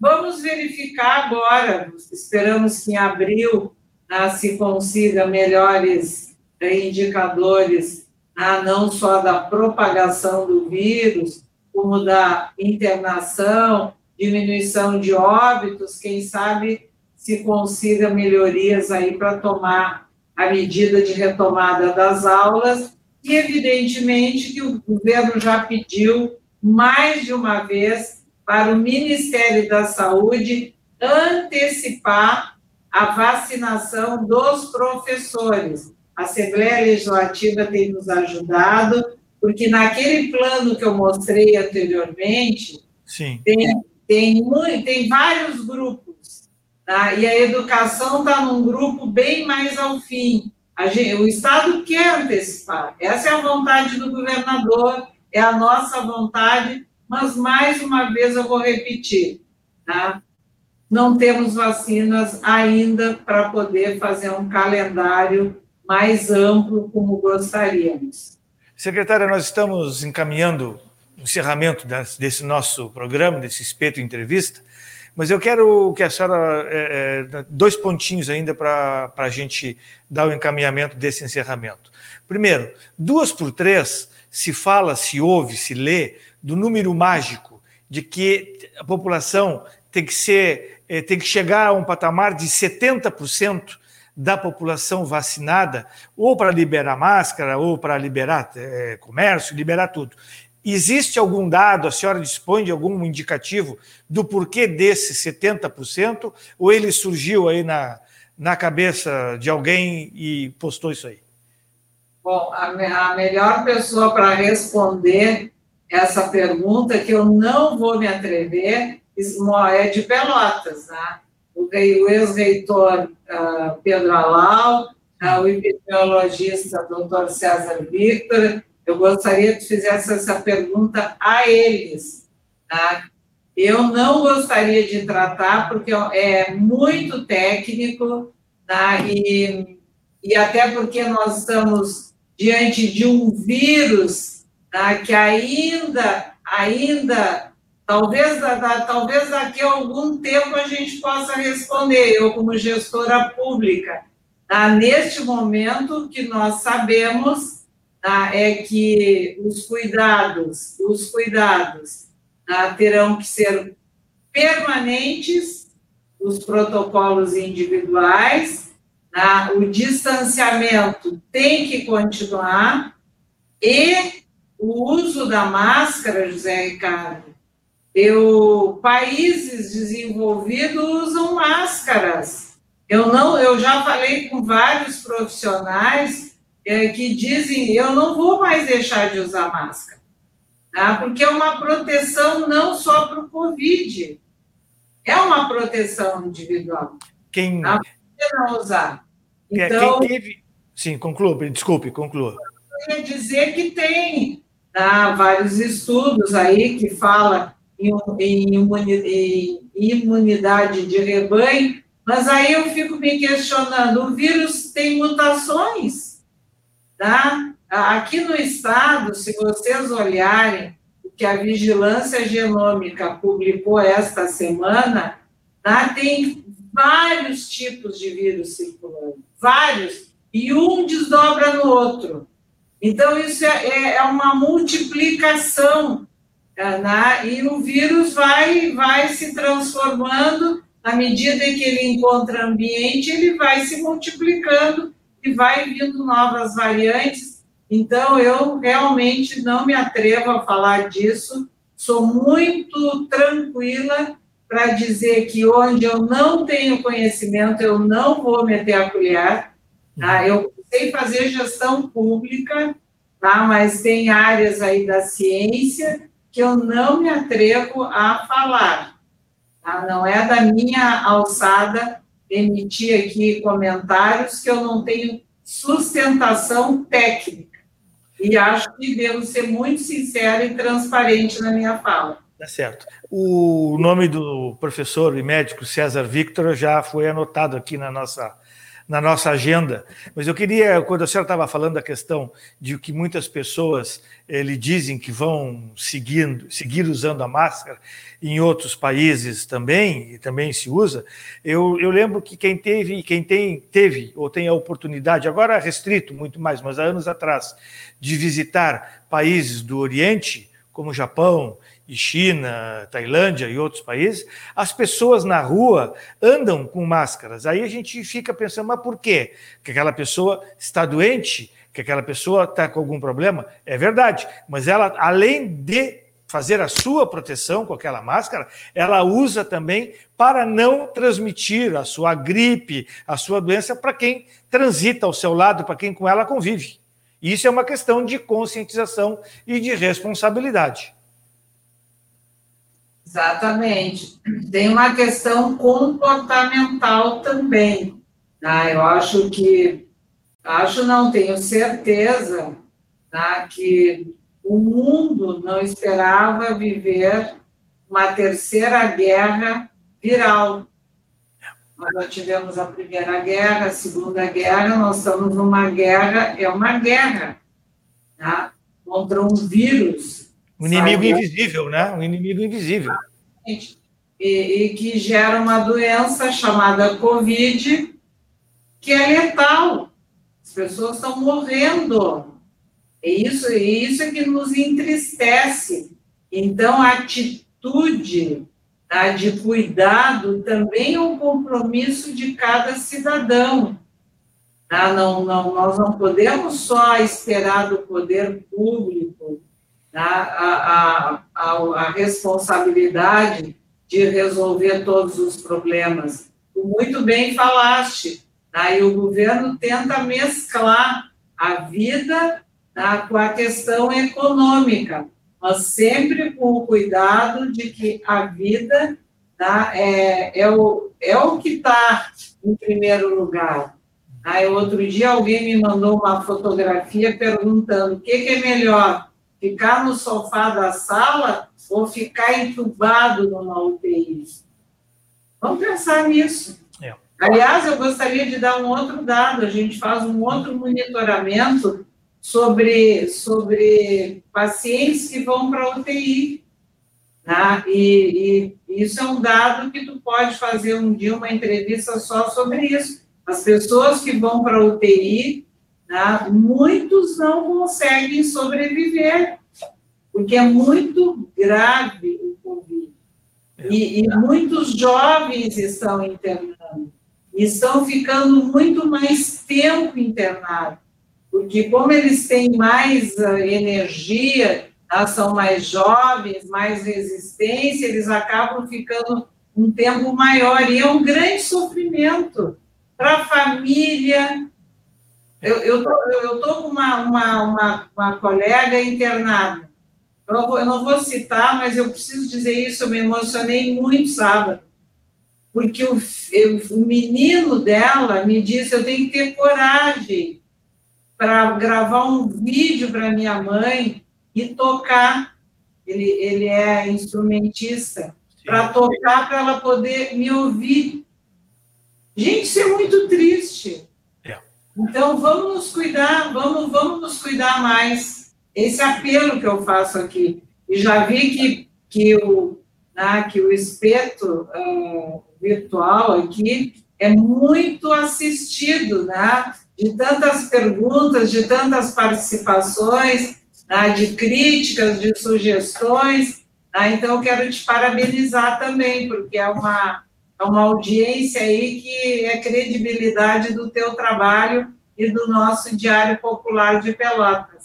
Vamos verificar agora, esperamos que em abril tá, se consiga melhores né, indicadores, tá, não só da propagação do vírus, como da internação, diminuição de óbitos, quem sabe se consiga melhorias aí para tomar a medida de retomada das aulas e, evidentemente, que o governo já pediu mais de uma vez para o Ministério da Saúde antecipar a vacinação dos professores. A Assembleia Legislativa tem nos ajudado, porque naquele plano que eu mostrei anteriormente, Sim. Tem, tem, tem vários grupos, tá? e a educação está num grupo bem mais ao fim. Gente, o Estado quer antecipar. Essa é a vontade do governador, é a nossa vontade, mas mais uma vez eu vou repetir, tá? Não temos vacinas ainda para poder fazer um calendário mais amplo como gostaríamos. Secretária, nós estamos encaminhando o encerramento desse nosso programa, desse espeto entrevista. Mas eu quero que a senhora. É, é, dois pontinhos ainda para a gente dar o encaminhamento desse encerramento. Primeiro, duas por três se fala, se ouve, se lê do número mágico de que a população tem que ser, é, tem que chegar a um patamar de 70% da população vacinada, ou para liberar máscara, ou para liberar é, comércio, liberar tudo. Existe algum dado, a senhora dispõe de algum indicativo do porquê desse 70%, ou ele surgiu aí na, na cabeça de alguém e postou isso aí? Bom, a, a melhor pessoa para responder essa pergunta, que eu não vou me atrever, é de Pelotas, né? o, ex-reitor uh, Pedro Alau, uh, o epidemiologista doutor César Victor, eu gostaria que fizesse essa pergunta a eles. Tá? Eu não gostaria de tratar, porque é muito técnico, tá? e, e até porque nós estamos diante de um vírus tá? que ainda, ainda talvez, talvez daqui a algum tempo a gente possa responder, eu como gestora pública. Tá? Neste momento, que nós sabemos tá, é que os cuidados, os cuidados tá, terão que ser permanentes, os protocolos individuais, tá, o distanciamento tem que continuar e o uso da máscara, José Ricardo. Eu, países desenvolvidos usam máscaras. Eu não, eu já falei com vários profissionais é, que dizem eu não vou mais deixar de usar máscara, tá? porque é uma proteção não só para o Covid, é uma proteção individual. Quem tá? não usar. É, então, quem teve... Sim, conclua, desculpe, conclua. Eu queria dizer que tem tá, vários estudos aí que fala em, em imunidade de rebanho, mas aí eu fico me questionando, o vírus tem mutações, Tá? Aqui no estado, se vocês olharem o que a Vigilância Genômica publicou esta semana, tá? tem vários tipos de vírus circulando, vários, e um desdobra no outro. Então, isso é, é, é uma multiplicação, tá? né? e o vírus vai, vai se transformando, à medida que ele encontra ambiente, ele vai se multiplicando e vai vindo novas variantes. Então, eu realmente não me atrevo a falar disso. Sou muito tranquila para dizer que onde eu não tenho conhecimento, eu não vou meter a colher. Tá? Uhum. Eu sei fazer gestão pública, tá? mas tem áreas aí da ciência que eu não me atrevo a falar. Tá? Não é da minha alçada emitir aqui comentários que eu não tenho sustentação técnica. E acho que devo ser muito sincera e transparente na minha fala. Tá certo. O nome do professor e médico César Victor já foi anotado aqui na nossa na nossa agenda. Mas eu queria, quando a senhora estava falando da questão de que muitas pessoas ele dizem que vão seguindo, seguir usando a máscara, em outros países também, e também se usa, eu, eu lembro que quem teve, quem tem, teve ou tem a oportunidade, agora restrito muito mais, mas há anos atrás, de visitar países do Oriente, como Japão, e China, Tailândia e outros países, as pessoas na rua andam com máscaras. Aí a gente fica pensando, mas por quê? Que aquela pessoa está doente, que aquela pessoa está com algum problema? É verdade, mas ela, além de fazer a sua proteção com aquela máscara, ela usa também para não transmitir a sua gripe, a sua doença para quem transita ao seu lado, para quem com ela convive. Isso é uma questão de conscientização e de responsabilidade. Exatamente. Tem uma questão comportamental também. Tá? Eu acho que, acho não, tenho certeza tá? que o mundo não esperava viver uma terceira guerra viral. Nós já tivemos a Primeira Guerra, a Segunda Guerra, nós estamos numa guerra, é uma guerra tá? contra um vírus um inimigo Sabe? invisível, né? Um inimigo invisível. E, e, que gera uma doença chamada Covid, que é letal. As pessoas estão morrendo. E isso, isso é que nos entristece. Então, a atitude tá, de cuidado também é um compromisso de cada cidadão. Tá? Não, não, nós não podemos só esperar do poder público né, a, a, a, a responsabilidade de resolver todos os problemas. Muito bem falaste, né, e o governo tenta mesclar a vida né, com a questão econômica, mas sempre com o cuidado de que a vida tá, é, é, o, é o que está em primeiro lugar. Aí, outro dia, alguém me mandou uma fotografia perguntando o que, que é melhor, ficar no sofá da sala ou ficar entubado numa UTI? Vamos pensar nisso. É. Aliás, eu gostaria de dar um outro dado. A gente faz um outro monitoramento sobre, sobre pacientes que vão para a UTI. Né? E, e, isso é um dado que tu pode fazer um dia uma entrevista só sobre isso. As pessoas que vão para a UTI, né, muitos não conseguem sobreviver, porque é muito grave o Covid. E, e muitos jovens estão internando, e estão ficando muito mais tempo internados porque como eles têm mais uh, energia, tá, são mais jovens, mais resistência, eles acabam ficando um tempo maior, e é um grande sofrimento para a família. Eu estou com uma, uma, uma, uma, colega internada, eu não, vou, eu não vou citar, mas eu preciso dizer isso, eu me emocionei muito sábado, porque o, eu, o menino dela me disse, eu tenho que ter coragem, para gravar um vídeo para minha mãe e tocar. Ele, ele é instrumentista, para tocar, para ela poder me ouvir. Gente, isso é muito triste. Então, vamos nos cuidar, vamos, vamos nos cuidar mais. Esse apelo que eu faço aqui. E já vi que, que, o, né, que o espeto uh, virtual aqui é muito assistido, né? de tantas perguntas, de tantas participações, né, de críticas, de sugestões. Né, então, eu quero te parabenizar também, porque é uma, é uma audiência aí que é credibilidade do teu trabalho e do nosso Diário Popular de Pelotas.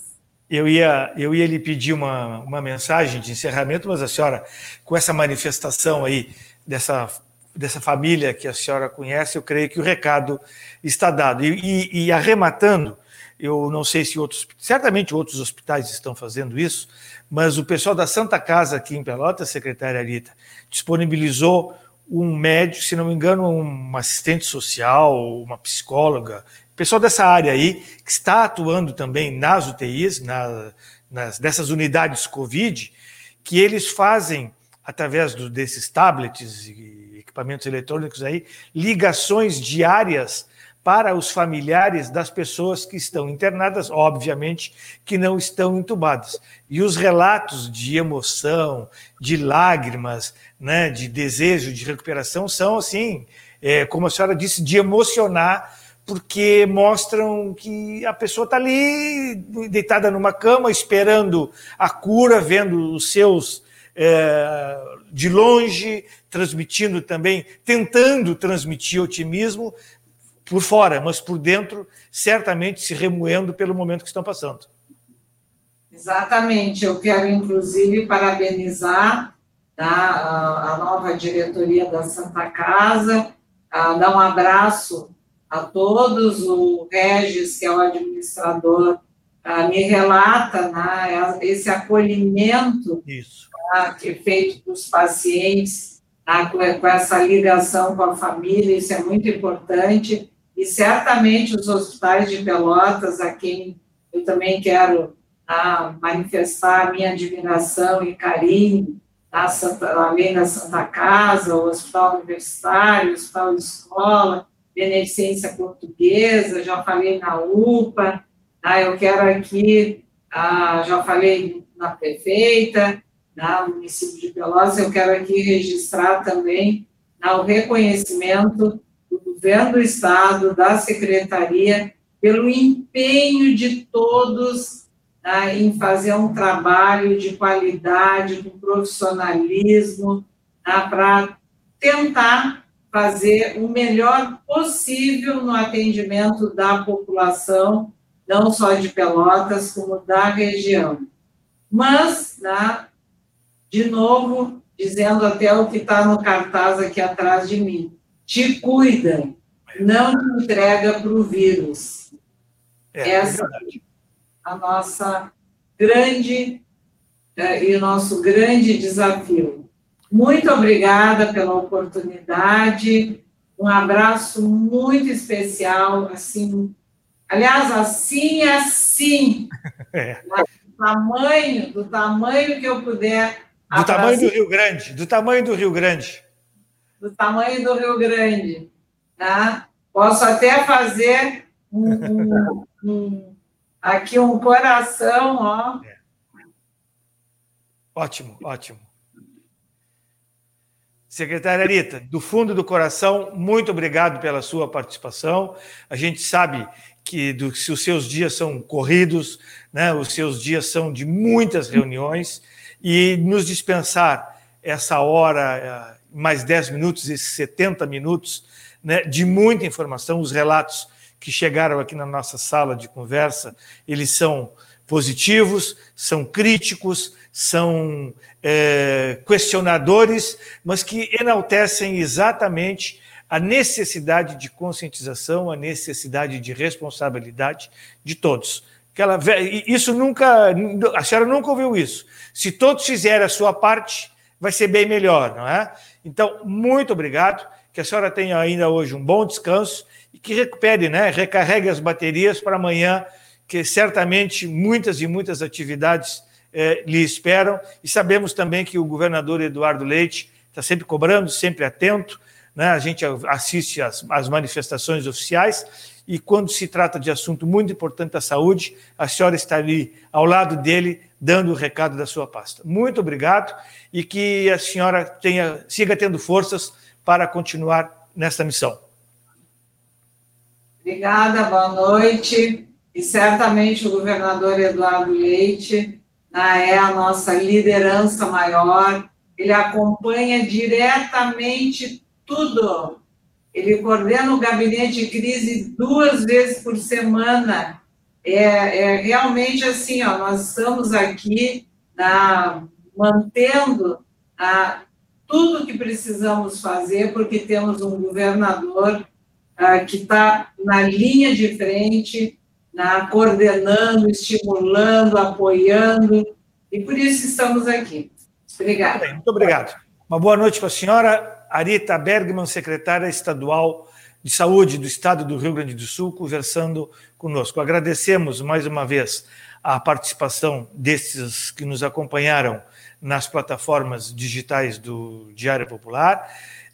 Eu ia, eu ia lhe pedir uma, uma mensagem de encerramento, mas a senhora, com essa manifestação aí, dessa dessa família que a senhora conhece, eu creio que o recado está dado. E, e, e, arrematando, eu não sei se outros, certamente outros hospitais estão fazendo isso, mas o pessoal da Santa Casa aqui em Pelotas, secretária Rita, disponibilizou um médico, se não me engano, um assistente social, uma psicóloga, pessoal dessa área aí, que está atuando também nas UTIs, na, nas, dessas unidades Covid, que eles fazem, através do, desses tablets e equipamentos eletrônicos aí, ligações diárias para os familiares das pessoas que estão internadas, obviamente que não estão entubadas. E os relatos de emoção, de lágrimas, né, de desejo de recuperação são assim, é, como a senhora disse, de emocionar, porque mostram que a pessoa está ali deitada numa cama, esperando a cura, vendo os seus é, de longe, transmitindo também, tentando transmitir otimismo por fora, mas por dentro, certamente se remoendo pelo momento que estão passando. Exatamente, eu quero inclusive parabenizar tá, a, a nova diretoria da Santa Casa, a, dar um abraço a todos, o Regis, que é o administrador, a, me relata né, esse acolhimento tá, que é feito para os pacientes, tá, com, com essa ligação com a família, isso é muito importante, e certamente os hospitais de Pelotas, a quem eu também quero tá, manifestar a minha admiração e carinho, tá, Santa, além da Santa Casa, o Hospital Universitário, o Hospital Escola, Beneficência Portuguesa, já falei na UPA, tá, eu quero aqui, ah, já falei na prefeita, né, o município de Pelotas, eu quero aqui registrar também né, o reconhecimento governo do Estado, da Secretaria, pelo empenho de todos né, em fazer um trabalho de qualidade, com profissionalismo, né, para tentar fazer o melhor possível no atendimento da população, não só de Pelotas, como da região. Mas, né, de novo, dizendo até o que está no cartaz aqui atrás de mim, te cuida, não te entrega para o vírus. É, Essa é a nossa grande é, e o nosso grande desafio. Muito obrigada pela oportunidade, um abraço muito especial, assim, aliás, assim, assim, é. do tamanho, do tamanho que eu puder. Do tamanho do Rio Grande, do tamanho do Rio Grande. Do tamanho do Rio Grande, tá? Posso até fazer um, um, um Aqui um coração, ó. É. Ótimo, ótimo. Secretária Rita, do fundo do coração, muito obrigado pela sua participação. A gente sabe que do, se os seus dias são corridos, né, os seus dias são de muitas reuniões, e nos dispensar essa hora, eh, mais 10 minutos, esses 70 minutos né, de muita informação, os relatos que chegaram aqui na nossa sala de conversa, eles são positivos, são críticos, são é, questionadores, mas que enaltecem exatamente a necessidade de conscientização, a necessidade de responsabilidade de todos. Aquela, isso nunca, a senhora nunca ouviu isso. Se todos fizerem a sua parte, vai ser bem melhor, não é? Então, muito obrigado, que a senhora tenha ainda hoje um bom descanso e que recupere, né, recarregue as baterias para amanhã, que certamente muitas e muitas atividades eh, lhe esperam. E sabemos também que o governador Eduardo Leite está sempre cobrando, sempre atento. Né? A gente assiste às, manifestações oficiais e quando se trata de assunto muito importante da saúde, a senhora está ali ao lado dele, dando o recado da sua pasta. Muito obrigado e que a senhora tenha, siga tendo forças para continuar nesta missão. Obrigada, boa noite. E certamente o governador Eduardo Leite né, é a nossa liderança maior, ele acompanha diretamente tudo. Ele coordena o gabinete de crise duas vezes por semana. É, é realmente assim, ó, nós estamos aqui na, mantendo a, tudo que precisamos fazer, porque temos um governador ah, que está na linha de frente, na, coordenando, estimulando, apoiando, e por isso estamos aqui. Obrigada. Muito, muito obrigado. Uma boa noite para a senhora Arita Bergman, secretária estadual de Saúde do Estado do Rio Grande do Sul, conversando conosco. Agradecemos mais uma vez a participação destes que nos acompanharam nas plataformas digitais do Diário Popular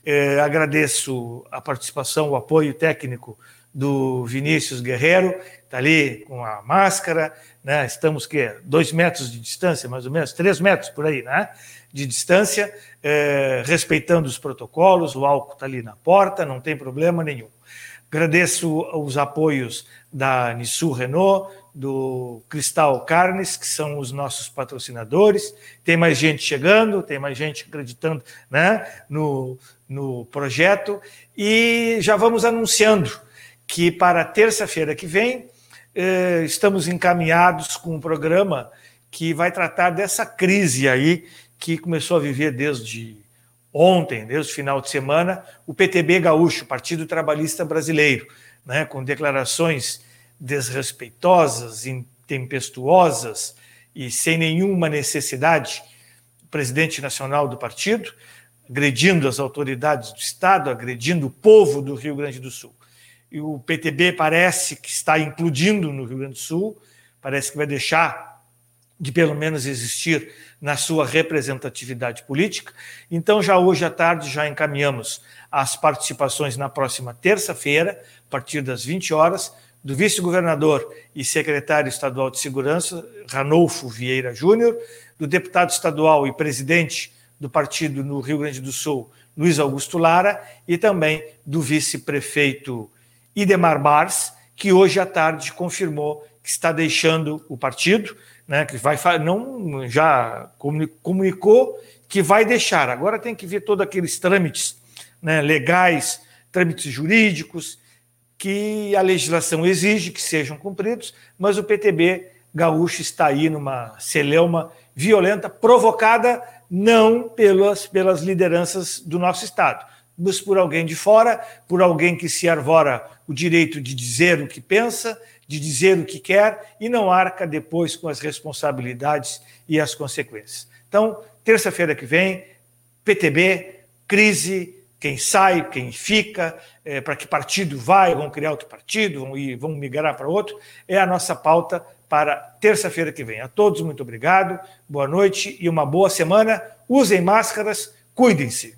é, agradeço a participação, o apoio técnico do Vinícius Guerreiro, está ali com a máscara, né? estamos que dois metros de distância, mais ou menos, três metros por aí, né? De distância, é, respeitando os protocolos, o álcool está ali na porta, não tem problema nenhum. Agradeço os apoios da Nissu Renault, do Cristal Carnes, que são os nossos patrocinadores. Tem mais gente chegando, tem mais gente acreditando né, no, no projeto. E já vamos anunciando que para terça-feira que vem eh, estamos encaminhados com um programa que vai tratar dessa crise aí que começou a viver desde ontem, desde o final de semana, o PTB Gaúcho, Partido Trabalhista Brasileiro, né, com declarações desrespeitosas, intempestuosas e sem nenhuma necessidade, o presidente nacional do partido, agredindo as autoridades do Estado, agredindo o povo do Rio Grande do Sul. E o PTB parece que está implodindo no Rio Grande do Sul, parece que vai deixar de pelo menos existir na sua representatividade política. Então, já hoje à tarde, já encaminhamos as participações na próxima terça-feira, a partir das 20 horas, do vice-governador e secretário estadual de Segurança, Ranolfo Vieira Júnior, do deputado estadual e presidente do partido no Rio Grande do Sul, Luiz Augusto Lara, e também do vice-prefeito Idemar Bars, que hoje à tarde confirmou que está deixando o partido, né, que vai não já comunicou que vai deixar. Agora tem que ver todos aqueles trâmites né, legais, trâmites jurídicos, que a legislação exige que sejam cumpridos, mas o PTB gaúcho está aí numa celeuma violenta, provocada não pelas, pelas lideranças do nosso Estado, mas por alguém de fora, por alguém que se arvora o direito de dizer o que pensa, de dizer o que quer e não arca depois com as responsabilidades e as consequências. Então, terça-feira que vem, PTB, crise, quem sai, quem fica, é, para que partido vai, vão criar outro partido, vão, ir, vão migrar para outro, é a nossa pauta para terça-feira que vem. A todos, muito obrigado, boa noite e uma boa semana. Usem máscaras, cuidem-se.